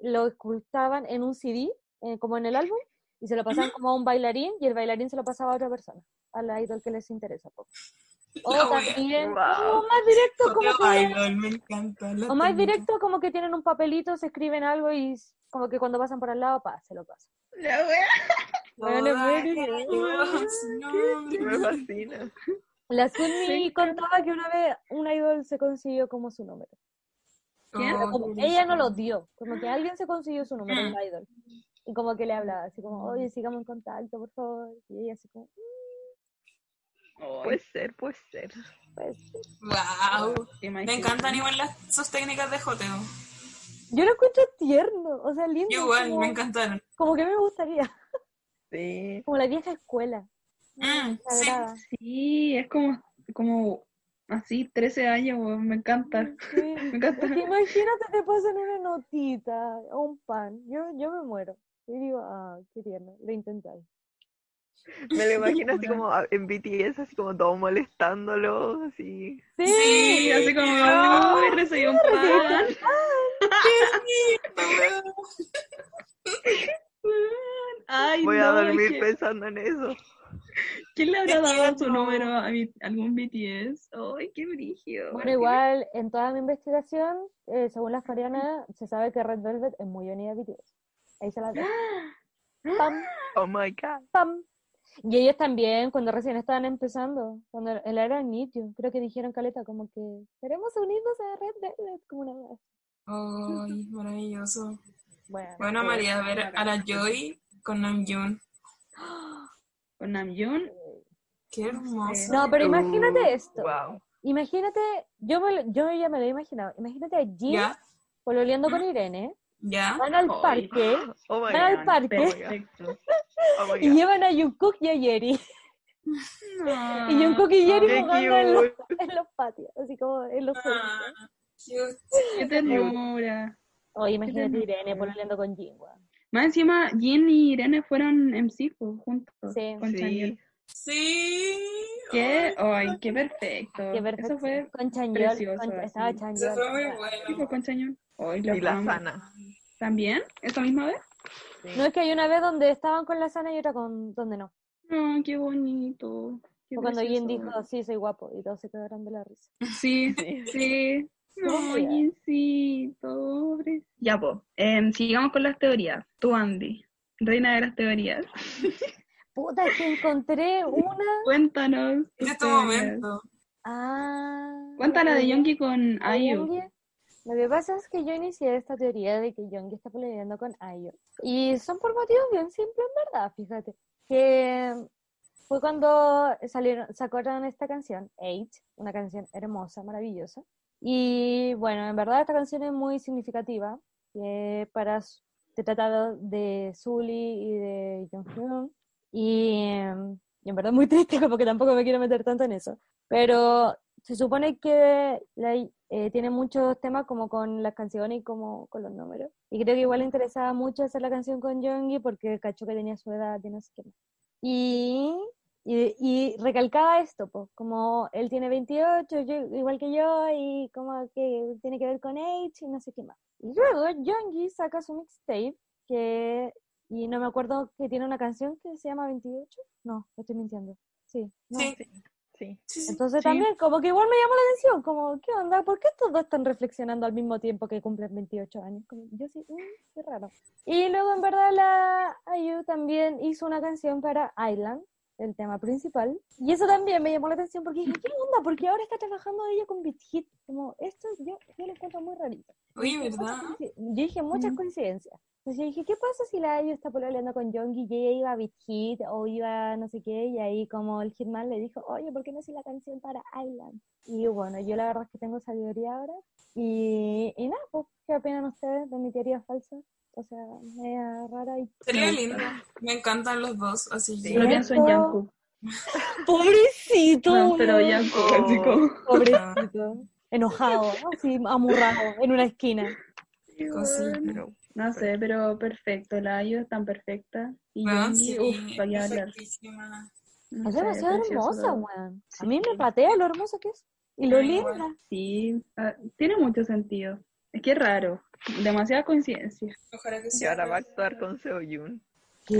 B: lo ocultaban en un CD, eh, como en el álbum, y se lo pasaban como a un bailarín y el bailarín se lo pasaba a otra persona, a la idol que les interesa. po. O también,
D: Wow.
B: o más directo, como que,
A: idol, me encanta. la
B: o más directo como que tienen un papelito, se escriben algo y como que cuando pasan por al lado, pa, se lo pasan.
C: La wea.
B: Bueno.
D: Me fascina.
B: La Sunmi contaba que una vez una idol se consiguió como su número.
A: Oh,
B: Como- ella no lo dio, como que alguien se consiguió su número,
A: Mm.
B: una idol. Y como que le hablaba, así como, oye, sigamos en contacto, por favor. Y ella así como,
D: Puede ser, puede ser.
A: Wow.
C: ¿te
A: Me encantan igual las, sus técnicas de joteo.
B: yo lo encuentro tierno, o sea, lindo.
A: Yo igual,
B: como,
A: me encantaron.
B: como que me gustaría,
D: Sí.
B: como la vieja escuela.
A: Mm, sí.
C: es como, como así, 13 años, me encanta.
B: Sí.
C: Me encanta.
B: Es que imagínate te pasan una notita o un pan, yo, yo me muero. Y digo, ah, qué tierno, lo intentáis.
D: Me lo imagino así como a- en BTS, así como todo molestándolo, así.
B: Sí,
C: Sí, así como, ay, recibí un pan. Ay,
D: Voy a
C: no,
D: dormir
C: que-
D: pensando en eso.
C: ¿Quién le habrá
A: Qué
C: dado su número a mi- algún BTS? Ay, qué brígido.
B: Bueno, igual en toda mi investigación, eh, según las coreanas, se sabe que Red Velvet es muy unida a BTS. Ahí se la dejo. Pam,
D: Oh my god.
B: pam. Y ellos también, cuando recién estaban empezando, cuando el era Nitio, creo que dijeron Caleta como que queremos unirnos a Red Velvet, como una vez.
A: Ay, maravilloso.
B: Bueno,
A: Bueno, María, a ver a la Joy con Namjoon.
C: Con Namjoon,
A: Qué hermoso.
B: no, pero imagínate
D: Uh,
B: esto.
D: Wow.
B: Imagínate, yo, me, lo- yo ya me lo he imaginado. Imagínate a Jin
A: ¿Ya?
B: pololeando con Irene,
A: ¿Ya?
B: van al
C: Ay.
B: parque
D: Oh
B: Van al
D: god.
B: parque.
C: perfecto.
D: Oh
B: y llevan a Jungkook y a Yeri.
C: Ah,
B: Y Jungkook y Yeri jugando en los, en los patios, así como en los.
A: Ah, cute.
C: Qué ternura.
B: Oye, imagínate
C: ternura.
B: Irene pololeando con Jin, weón.
C: Más encima, Jin y Irene fueron MC pues, juntos.
B: Sí.
C: Con.
D: Sí.
A: Sí.
C: ¿Qué? Ay, qué perfecto.
B: Qué perfecto.
C: Eso fue
B: con Chanyeol,
C: precioso,
B: con- estaba
A: Eso
B: Chanyeol.
A: fue muy
C: ¿Qué fue
A: bueno.
C: con Chanyeol? Ay,
D: Y la sana.
C: ¿También? ¿Esa misma vez?
B: No es que hay una vez donde estaban con la sana y otra con donde no.
C: No, qué bonito. Qué
B: O cuando Jin
C: precioso.
B: dijo, sí, soy guapo, y todos se quedaron de la risa.
C: Sí,
D: Sí.
C: sí. No,
B: Pobre.
C: Jincito, pobre. Ya, pues, sigamos con las teorías. Tú, Andy, reina de las teorías.
B: Puta, es que encontré una.
C: Cuéntanos. tus
A: Es tu
C: teorías.
A: momento.
B: Ah.
C: Cuéntala de. Yonki con Ayu.
B: Lo que pasa es que yo inicié esta teoría de que Yoongi está peleando con Ayo. Y son por motivos bien simples, en verdad, fíjate. Que fue cuando salieron, sacaron esta canción, Eight, una canción hermosa, maravillosa. Y bueno, en verdad esta canción es muy significativa, para se trata de Sully y de Jonghyun. Y, y en verdad muy triste, como que tampoco me quiero meter tanto en eso. Pero se supone que eh, tiene muchos temas como con las canciones y como con los números. Y creo que igual le interesaba mucho hacer la canción con Yoongi porque cachó que tenía su edad y no sé qué más. Y, y, y recalcaba esto, pues, como él tiene 28, yo- igual que yo, y como que tiene que ver con Age y no sé qué más. Y luego Yoongi saca su mixtape que, y no me acuerdo que tiene una canción que se llama 28. No, estoy mintiendo. Sí.
A: Sí.
D: Sí.
B: Entonces
C: Sí.
B: también, como que igual me llamó la atención, como, ¿qué onda? ¿Por qué estos dos están reflexionando al mismo tiempo que cumplen 28 años? Como, yo sí, mm, qué raro. Y luego, en verdad, la IU también hizo una canción para Island, el tema principal. Y eso también me llamó la atención porque dije, ¿qué onda? Porque ahora está trabajando ella con Beat Hit. Como, esto yo, yo lo encuentro muy rarito.
A: Oye, ¿verdad?
B: Yo dije muchas coincidencias. Entonces yo dije, ¿qué pasa si la IU está pololeando con Yoongi y ella iba a Beat Hit o iba a no sé qué? Y ahí como el Hitman le dijo, oye, ¿por qué no haces la canción para Island? Y bueno, yo la verdad es que tengo esa teoría ahora. Y, y nada, pues, ¿qué opinan ustedes de mi teoría falsa? O sea, media rara y...
A: Sería lindo. Me encantan los dos, así que.
C: pienso en. Jungkook.
B: ¡Pobrecito!
C: No, pero. Jungkook,
A: Oh.
B: Pobrecito. Enojado, así, amurrado, en una esquina.
A: Cosita.
D: Pero
C: No sé, pero perfecto. La Ayu es tan perfecta. Y
A: Ah,
C: Yoongi,
A: sí,
C: uff, para qué hablar. No
B: Es
C: sé,
B: demasiado
C: precioso
B: hermosa, weón. A
C: Sí.
B: mí me patea lo hermosa que es. Y lo linda.
C: Sí, ah, tiene mucho sentido. Es que es raro. Demasiada coincidencia.
A: Ojalá que
D: y
A: sea.
D: ahora va a actuar con Seoyun.
B: ¿Qué?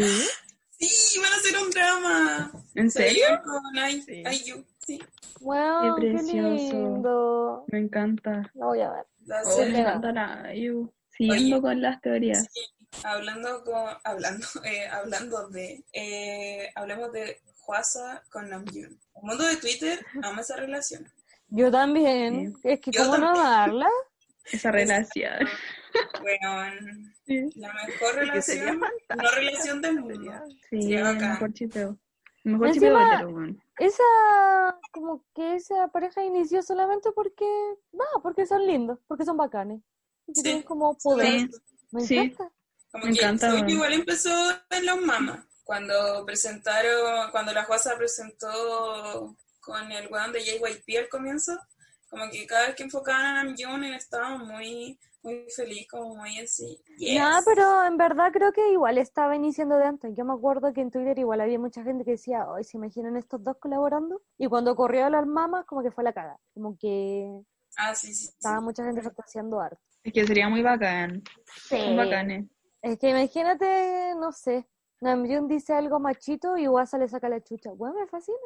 A: Sí, van a hacer un drama.
C: ¿En
A: Se
C: serio?
A: con
D: Sí.
A: IU. Sí,
B: Wow,
C: Qué
B: qué,
C: precioso.
B: lindo.
C: Me encanta.
B: La voy a ver.
C: Oh,
B: Sí,
C: me encanta la IU. Siguiendo
A: Oye.
C: con las teorías.
A: Sí, hablando con, hablando, eh, hablando de, eh, hablemos de Hwasa con Namjoon. El mundo de Twitter ama esa relación.
B: Yo también. Es que,
A: Yo
B: ¿cómo no
A: también.
B: amarla?
C: Esa relación.
A: Bueno,
C: Sí,
A: la mejor relación, no relación del mundo.
C: Sí
A: Sería
C: el mejor chipeo. El mejor
B: Encima-
C: chipeo hetero, weón.
B: Esa, como que esa pareja inició solamente porque, no, porque son lindos, porque son bacanes. Que
A: Sí.
B: tienen como poder.
C: Sí.
B: Me
C: Sí.
B: encanta.
A: Como
C: Me
A: que
C: encanta, bueno.
A: igual empezó en los mamas. Cuando presentaron, cuando la Juasa presentó con el weón de JYP al comienzo, como que cada vez que enfocaban a Namjoon él estaba muy, muy feliz, como muy así. Yes.
B: No, pero en verdad creo que igual estaba iniciando de antes. Yo me acuerdo que en Twitter igual había mucha gente que decía, hoy se imaginan estos dos colaborando. Y cuando corrió a las mamas, como que fue la caga. Como que
A: Ah, sí, sí. sí.
B: estaba mucha gente fantaseando harto.
C: Es que sería muy bacán. Son bacanes.
B: Es que imagínate, no sé, Namjoon dice algo machito y Wasa le saca la chucha. Bueno, me fascina.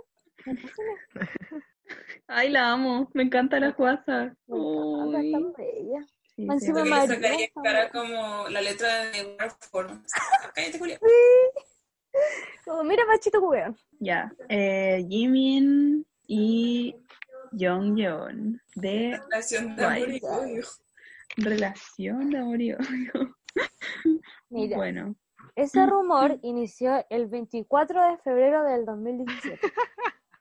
B: Me fascina.
C: Ay, la amo. Me encanta la juaza.
B: Me encanta, tan bella.
C: Sí,
B: Encima
C: sí.
B: María,
A: sacaría cara como la letra de Warform. Cállate, Julia.
B: Como, mira, machito weón.
C: Ya. Eh, Jimin y Jonghyun de
A: Relación de amor y odio.
C: Relación de amor y odio.
B: Mira,
C: Bueno,
B: ese rumor inició el 24 de febrero del 2017.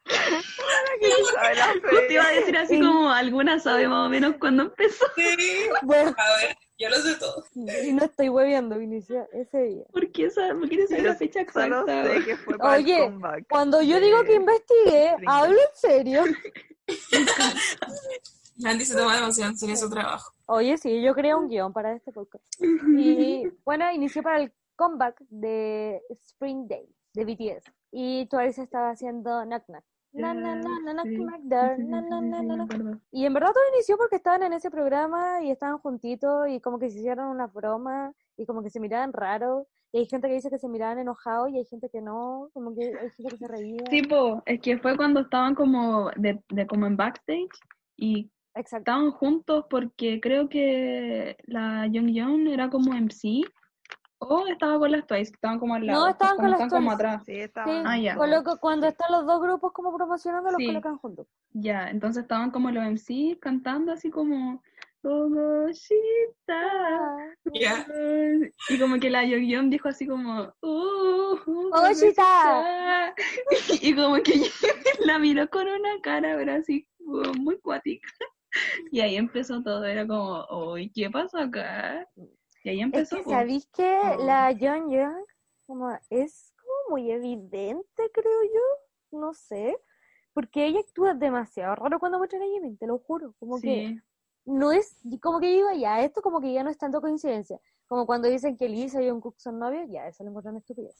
D: ¿Sabe la
C: justo iba a decir así como alguna sabe más o menos cuándo empezó.
A: Sí.
B: Bueno,
A: A ver, yo lo sé todo.
B: y no estoy hueviando, inició ese día.
C: ¿Por qué sabe? ¿Por qué no sabe la fecha exacta?
D: sé que fue para
B: Oye,
D: el.
B: Cuando yo digo que investigué, hablo en serio.
A: Andy se toma demasiado en serio su trabaro.
B: Oye, sí, yo creé un guion para este podcast. Y bueno, inició para el comeback de Spring Day de BTS. Y Twice estaba haciendo Knock Knock. Na, na, na. Y en verdad todo inició porque estaban en ese programa y estaban juntitos y como que se hicieron una broma y como que se miraban raro. Y hay gente que dice que se miraban enojados y hay gente que no, como que hay gente que se reía.
C: Tipo, es que fue cuando estaban como de, de como en backstage y
B: Exacto.
C: estaban juntos porque creo que la Young Young era como MC o estaba con las Twice, que estaban como al
B: No,
C: lado,
B: estaban
C: como
B: con las
C: están como
B: Twice.
C: atrás.
D: Sí,
B: Sí,
D: estaban
C: Ah, ya.
B: coloco- cuando están los dos grupos como promocionando, los
C: Sí.
B: colocan juntos.
C: Ya, entonces estaban como los MC cantando así como.
A: Ya.
C: Y como que la Young Young dijo así como "Uh, uh,
B: Ogoshita".
C: Y como que la miró con una cara, pero así muy cuática. Y ahí empezó todo, era como, uy, ¿qué pasó acá? Y ahí
B: Es
C: empezó.
B: que,
C: po.
B: ¿sabéis que
C: Oh.
B: la Young Young como es como muy evidente, creo yo? No sé. Porque ella actúa demasiado raro cuando muestra a Jimin, te lo juro. Como que
C: Sí,
B: no es, como que digo, ya, esto como que ya no es tanto coincidencia. Como cuando dicen que Lisa y Jungkook son novios, ya, eso lo encuentran estupidez.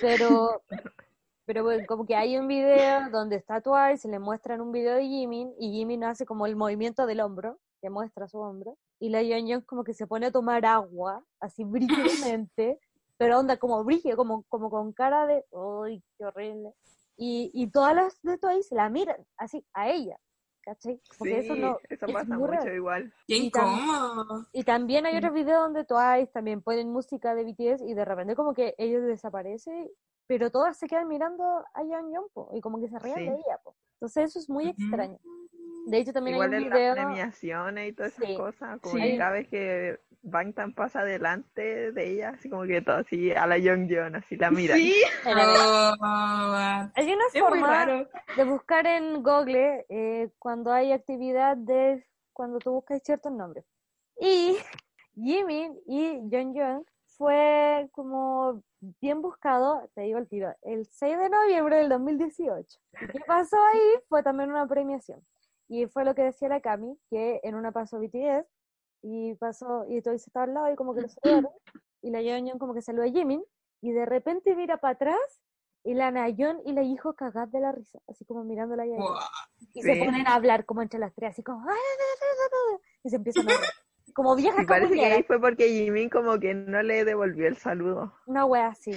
B: Pero, pero bueno, como que hay un video donde está Twice, le muestran un video de Jimin, y Jimin hace como el movimiento del hombro, que muestra su hombro, y la Yeon como que se pone a tomar agua, así brígidamente, pero onda como brígido, como, como con cara de, uy, qué horrible. Y, y todas las de Twice la miran, así, a ella, ¿cachai? Porque
D: Sí,
B: eso no,
D: eso
B: es
D: pasa
B: muy
D: mucho
B: raro.
D: igual.
A: Qué
B: Y tam-
A: incómodo.
B: Y también hay otros videos donde Twice también ponen música de BTS y de repente como que ellos desaparecen, pero todas se quedan mirando a Yeon po, y como que se ríen
D: Sí.
B: de ella. Po. Entonces eso es muy extraño. De hecho también
D: Igual
B: hay
D: en
B: un
D: las
B: video...
D: premiaciones y todas esas
B: Sí.
D: cosas, como
C: Sí.
D: que cada vez que Bangtan pasa delante de ella, así como que todo así a la Young Young, así la miran.
C: Sí,
A: Oh?
B: Hay una
C: es
B: forma de buscar en Google eh, cuando hay actividad de cuando tú buscas ciertos nombres. Y Jimin y Yeon Young fue como bien buscado, te digo el tiro, el 6 de noviembre del 2018. ¿Y qué pasó ahí? Fue también una premiación. Y fue lo que decía la Cami, que en una pasó BTS y pasó, y todo estaba al lado y como que lo saludaron, y la Yeon Young como que saludó a Jimin, y de repente mira para atrás y la Nayon y la hijo cagad de la risa, así como mirándola.
A: Wow.
B: Y se
D: Sí.
B: ponen a hablar como entre las tres, así como... "Ay, ay, ay, ay, ay", Y se empiezan a reír. Como viejas
D: Y parece que ahí fue porque Jimin como que no le devolvió el saludo.
B: Una wea así.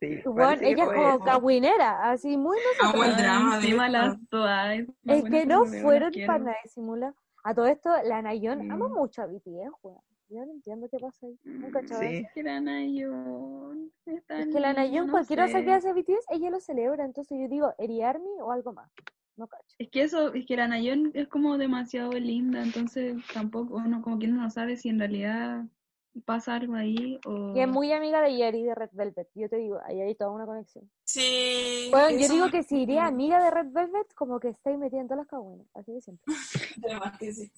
D: Sí,
B: Bueno, ella es como
D: eso.
B: cagüinera, así muy
A: Ah, buen
B: nosotros.
A: drama, de-
C: las Twice.
B: Es que no fueron para nada de simular. A todo esto, la Nayon ama
C: Mm.
B: mucho a BTS, weón. Yo no entiendo qué pasa ahí. Nunca he cachado
D: Sí.
C: Es que la Nayon. es tan
B: Es que la Nayon,
C: no
B: cualquier cosa que hace BTS, ella lo celebra. Entonces yo digo, ¿Eri Army o algo más? No cacho.
C: Es que eso, es que la Nayon es como demasiado linda, entonces tampoco, uno como que no sabe si en realidad pasa algo ahí o...
B: Y es muy amiga de Yeri de Red Velvet. Yo te digo, ahí hay toda una conexión.
A: Sí.
B: Bueno, yo digo que si iría amiga de Red Velvet, como que estáis metiendo todas las cagüenas. Así de siempre.
A: Además que sí.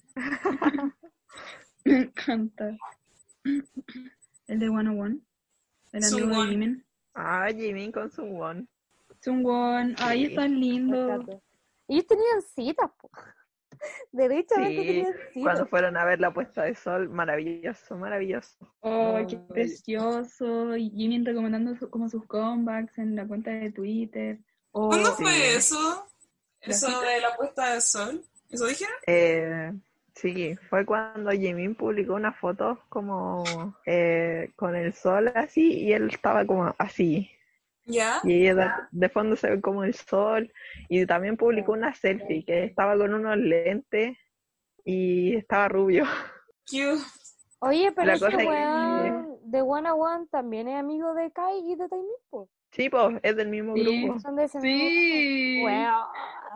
C: Me encanta. El de 101. El amigo de
A: Sungwon.
C: Jimin.
D: Ah, Jimin con su one.
C: Sungwon, ay,
D: Sí.
C: es tan
B: Me
C: lindo.
B: encanta. Ellos tenían citas, po. Derechamente
D: Sí,
B: tenían citas.
D: Cuando fueron a ver la puesta de sol, maravilloso, maravilloso.
C: Oh, qué precioso. Y Jimin recomendando su- como sus comebacks en la cuenta de Twitter. Oh,
A: ¿Cuándo
D: sí.
A: fue eso?
C: ¿La
A: Eso de la puesta de sol. ¿Eso dijeron?
D: Eh, sí, fue cuando Jimin publicó una foto como eh, con el sol así y él estaba como así.
A: ¿Ya?
D: Y de, de fondo se ve como el sol. Y también publicó una selfie que estaba con unos lentes y estaba rubio.
A: Cute.
B: Oye, pero ese
D: es que-
B: weón de One a One también es amigo de Kai y de Taemin, po.
D: Sí, pues, es del mismo
C: Sí.
D: grupo.
B: Son de ese
C: Sí.
B: mismo Weón.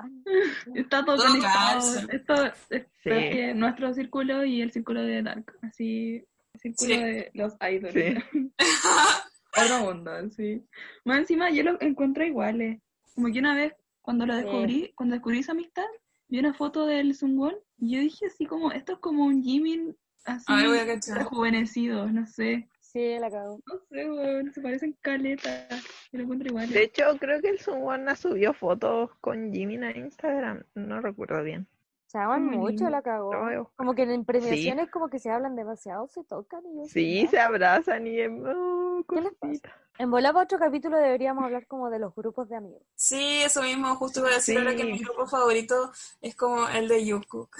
C: Está todo
A: Todo
C: conectado. Esto es
D: Sí.
C: nuestro círculo y el círculo de Dark. Así, el círculo
A: Sí.
C: de los idols. Otro mundo, sí. Más encima yo lo encontré iguales. Como que una vez, cuando lo
B: Sí.
C: descubrí, cuando descubrí esa amistad, vi una foto del Sungwon y yo dije así como, esto es como un Jimin así
A: voy a
C: rejuvenecido, no sé.
B: Sí, la cago.
C: No sé, weón, se parecen caleta. Yo lo encuentro igual.
D: De hecho, creo que el Sunwon subió fotos con Jimin a Instagram. No recuerdo bien.
B: Se aman mucho, la cagó. Como que en premiaciones como que se hablan demasiado, se tocan y yo
D: Sí, se abrazan y oh,
B: ¿Qué les pasa?
D: cosita.
B: En volaba otro capítulo deberíamos hablar como de los grupos de amigos.
A: Sí, eso mismo. Justo iba a decir ahora que mi grupo favorito es como el de Jungkook.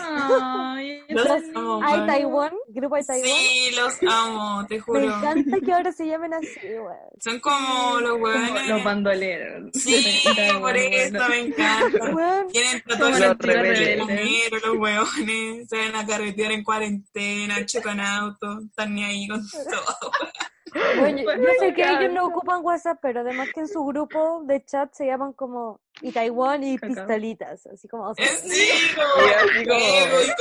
C: Ay,
A: Los amo.
B: Hay. Taiwán, grupo de Taiwán.
A: Sí, los amo, te
B: Me
A: juro.
B: encanta que ahora se llamen así, weón.
A: Son como los hueones.
C: los bandoleros.
A: Sí, por eso me encanta.
B: Weón,
A: Tienen tatuajes
D: los
A: de los hueones. Se ven a carretear en cuarentena, chocan autos, están ni ahí con todo.
B: Bueno, yo,
C: Pues
B: sé que ellos no ocupan WhatsApp, pero además que en su grupo de chat se llaman como y Taiwán y pistolitas, así como o sea,
A: sí,
D: Y
A: como
D: así como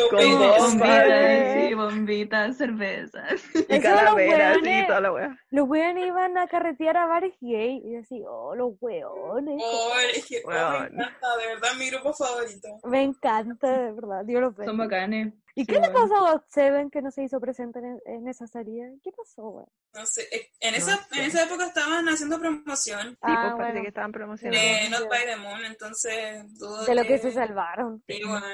A: fuego y.
C: Bombitas, sí, bombitas, cervezas.
D: Y calaveras toda la wea.
B: los weones iban a carretear a bares gay y así, oh, los weones.
A: Oh, es que oh, me
D: Weón.
A: encanta, de verdad, mi grupo favorito.
B: Me encanta, de verdad, Dios los
C: Son
B: bendiga.
C: bacanes.
B: ¿Y
C: Sí,
B: qué le
C: bueno.
B: pasó a Seven que no se hizo presente en, en esa salida? ¿Qué pasó, weón?
A: No sé, eh, en
D: No
A: esa,
D: sé.
A: en esa época estaban haciendo promoción
D: Sí,
B: Ah,
D: pues parece
B: bueno.
D: que estaban promocionando.
A: de Not by the Moon, entonces dudo
B: De lo que
A: que
B: se salvaron.
A: Sí, bueno,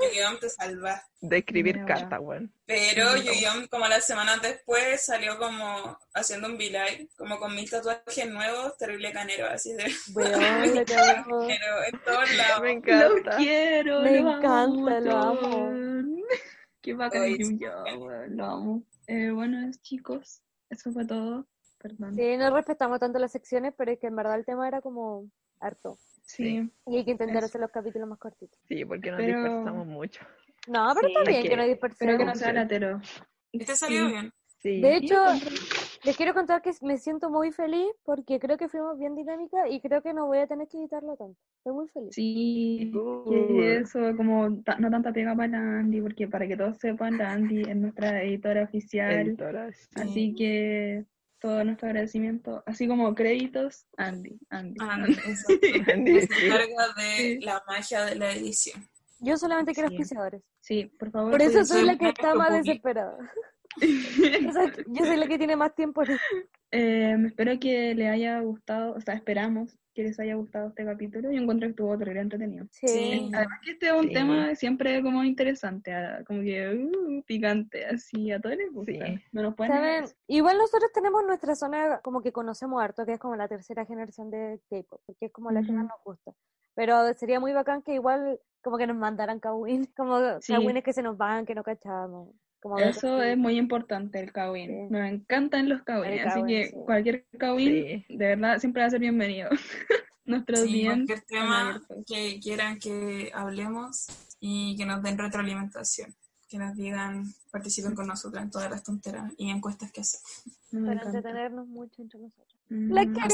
A: Yu-Gi-Oh! te salva.
D: De escribir
C: Mira,
D: cartas, weón.
A: Pero Yu-Gi-Oh! como las semanas después salió como haciendo un V-Live, como con mil tatuajes nuevos, terrible canero, así de
B: Weón,
A: en todos lados.
D: Me
C: Lo
D: encanta.
C: quiero,
B: Me
C: lo amo
B: encanta, lo amo.
C: Qué bacán Yu-Gi-Oh, weón, lo amo. Eh, bueno, chicos, eso fue todo. Perdón.
B: Sí, no respetamos tanto las secciones, pero es que en verdad el tema era como harto.
C: Sí.
B: Y hay que intentar hacer los capítulos más cortitos.
D: Sí, porque nos
C: Pero-
D: dispersamos mucho.
B: No, pero
C: Sí,
B: está bien que,
D: que-
B: no
C: Espero que no
B: dispersemos.
C: sea latero.
A: Este salió
C: Sí.
A: bien.
D: Sí.
B: De hecho, les quiero contar que me siento muy feliz porque creo que fuimos bien dinámica y creo que no voy a tener que editarlo tanto. Estoy muy feliz.
C: Sí,
D: Uh.
C: que eso, como no tanta pega para la Andy, porque para que todos sepan, la Andy es nuestra editora oficial.
D: Editora, sí.
C: Así que todo nuestro agradecimiento, así como créditos, Andy, Andy. Andy.
A: Se encarga de
C: Sí.
A: la magia de la edición.
B: Yo solamente quiero
C: Sí.
B: auspiciadores.
C: Sí, por favor.
B: Por eso soy la que está más desesperada. O sea, yo soy la que tiene más tiempo.
C: Eh, espero que les haya gustado, o sea, esperamos que les haya gustado este capítulo. Yo encuentro que estuvo terrible entretenido.
B: Sí.
C: Además que este es un
D: Sí.
C: tema siempre como interesante, ah, como que uh, picante, así a todos les gusta.
D: Sí.
C: No nos pueden
B: ¿Saben? Igual nosotros tenemos nuestra zona como que conocemos harto, que es como la tercera generación de K-pop, porque es como la que más nos gusta. Pero sería muy bacán que igual como que nos mandaran kawin, como
C: Sí.
B: kawines que se nos van, que no cachamos. Como
C: Eso es muy importante, el Kawin.
B: Sí.
C: Me encantan los Kawin, así que
B: sí.
C: cualquier Kawin,
D: Sí.
C: de verdad, siempre va a ser bienvenido. Nuestros
A: Sí,
C: DM
A: cualquier tema que quieran que hablemos y que nos den retroalimentación. Que nos digan, participen con nosotros en todas las tonteras y encuestas que hacemos.
B: Para entretenernos mucho entre nosotros.
C: Mm,
B: ¡La queremos!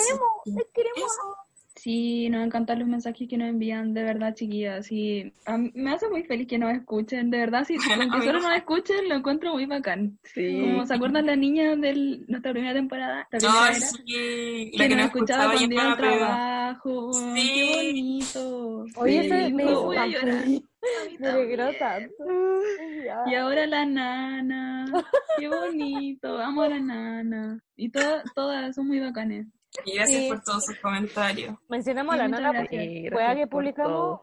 A: que
B: ¡La queremos!
A: eso.
C: Sí, nos encantan los mensajes que nos envían, de verdad, chiquillas. Y a mí- me hace muy feliz que nos escuchen, de verdad. Si aunque solo
A: no.
C: nos escuchen, lo encuentro muy bacán.
D: Sí.
C: Como se acuerdan la niña de nuestra primera temporada, la primera
A: Ay,
C: era,
A: sí,
C: que
A: la que
C: nos
A: nos
C: escuchaba
A: escuchaba
C: cuando iba al trabajo.
A: Sí.
C: Qué bonito.
B: Oye,
D: Sí,
B: ese me
C: voy a llorar.
B: Me alegró tanto.
C: Y ahora la nana. Qué bonito. Amo a la nana. Y todas, todas son muy bacanes.
A: Y gracias
B: Sí.
A: por todos sus comentarios.
B: Mencionamos a
C: Sí,
B: la
C: muchas
B: nana porque
D: Sí,
B: fue a que publicamos.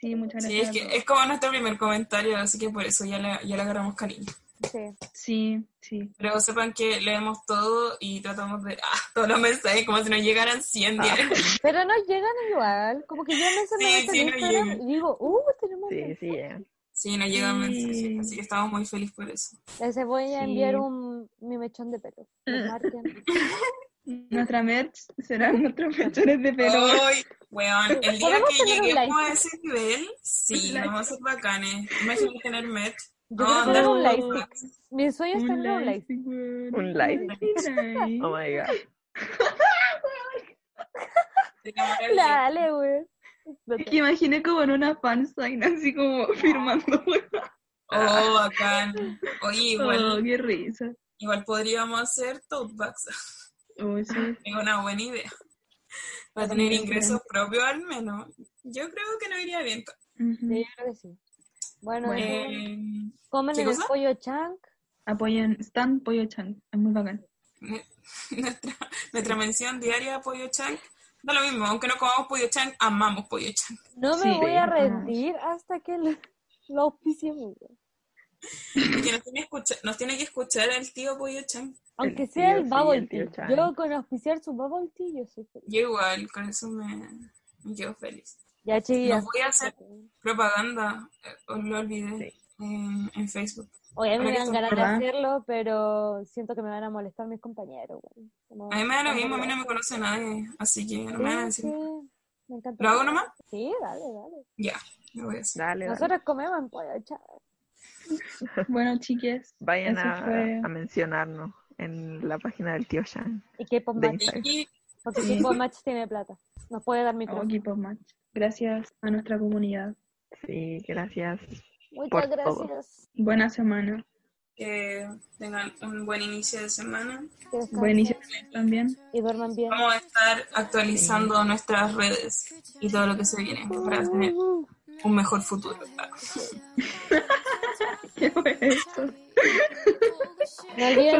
C: Sí, muchas
A: Sí,
C: gracias.
A: es
C: a
A: que es como nuestro primer comentario, así que por eso ya le, ya le agarramos cariño.
B: Sí.
C: Sí, sí.
A: Pero sepan que leemos todo y tratamos de. Ah, todos los mensajes como si nos llegaran 100
D: Ah.
A: diarios.
B: Pero nos llegan igual. Como que yo me
A: Sí, sí, llegan.
B: y digo, uh, tenemos
D: Sí,
B: mensajes.
D: sí.
A: Sí, nos llegan
C: Sí.
A: mensajes. Así que estamos muy felices por eso.
B: Les voy a
C: Sí.
B: enviar un mi mechón de pelo.
C: Nuestra merch serán nuestros mechones de pelo.
A: Hoy, weón, el día
B: ¿Podemos
A: que lleguemos
B: live?
A: a ese nivel, sí, vamos a ser bacanes. Imagínate tener merch.
B: Yo
A: No,
B: quiero tener un
A: no.
B: live stick. Mi sueño es tener un live
C: weón.
D: Un lightstick.
C: Ay.
D: Oh my god.
B: Dale, güey.
C: Es que imaginé como en una fansign, así como firmando.
A: Oh, bacán. Oye,
C: Oh,
A: igual,
C: qué risa.
A: igual podríamos hacer tote bags.
C: Oh, sí.
A: Es una buena idea. Para
C: Sí,
A: tener
C: es
A: ingresos propios al menos. Yo creo que nos iría bien.
C: Ujú.
B: Sí, yo creo que sí. Bueno,
C: Bueno.
A: Eh,
B: comen
A: ¿qué
B: en el
A: cosa?
B: pollo chank.
C: Apoyen Stan Pollo Chan, es muy bacán.
A: nuestra, nuestra mención diaria a Pollo Chank. Da lo mismo, aunque no comamos Pollo Chank, amamos Pollo Chank.
B: No me
C: Sí,
B: voy a rendir hasta que lo, lo.
A: Y que nos tiene, escucha- nos tiene que escuchar el tío Pollo Chank.
B: Aunque
D: El
B: sea el bubble tea. Yo con auspiciar su bubble tea, yo soy feliz.
A: Yo igual, con eso me, me quedo feliz.
B: Ya, chiquillas.
A: No voy a hacer propaganda, eh, os lo olvidé,
D: Sí.
A: en, en Facebook.
B: Oye, a mí me dan ganas de hacerlo, pero siento que me van a molestar mis compañeros. güey. Como-
A: A mí me da lo mismo, a mí no me conoce nadie, así que no me van a decir.
B: sí, me encanta.
A: ¿Lo hago nomás?
B: Sí, dale, dale.
A: Ya, lo voy a hacer.
D: Dale, dale.
B: Nosotros comemos en pollo.
C: Bueno, chiques,
D: Vayan
C: eso
D: a,
C: fue-
D: a mencionarnos en la página del tío Shan.
B: Y K-pop match. Porque
C: Sí.
B: K-pop match tiene plata. Nos puede dar
C: oh,
B: micrófono.
C: Keep Up Match. Gracias a nuestra comunidad.
D: Sí, gracias.
B: Muchas
D: por todo.
B: gracias.
C: Buena semana.
A: que tengan un buen inicio de semana.
C: Buen inicio también.
B: Y duerman bien.
A: Vamos a estar actualizando nuestras redes y todo lo que se viene para tener un mejor futuro.
C: ¿Qué fue?
B: No olviden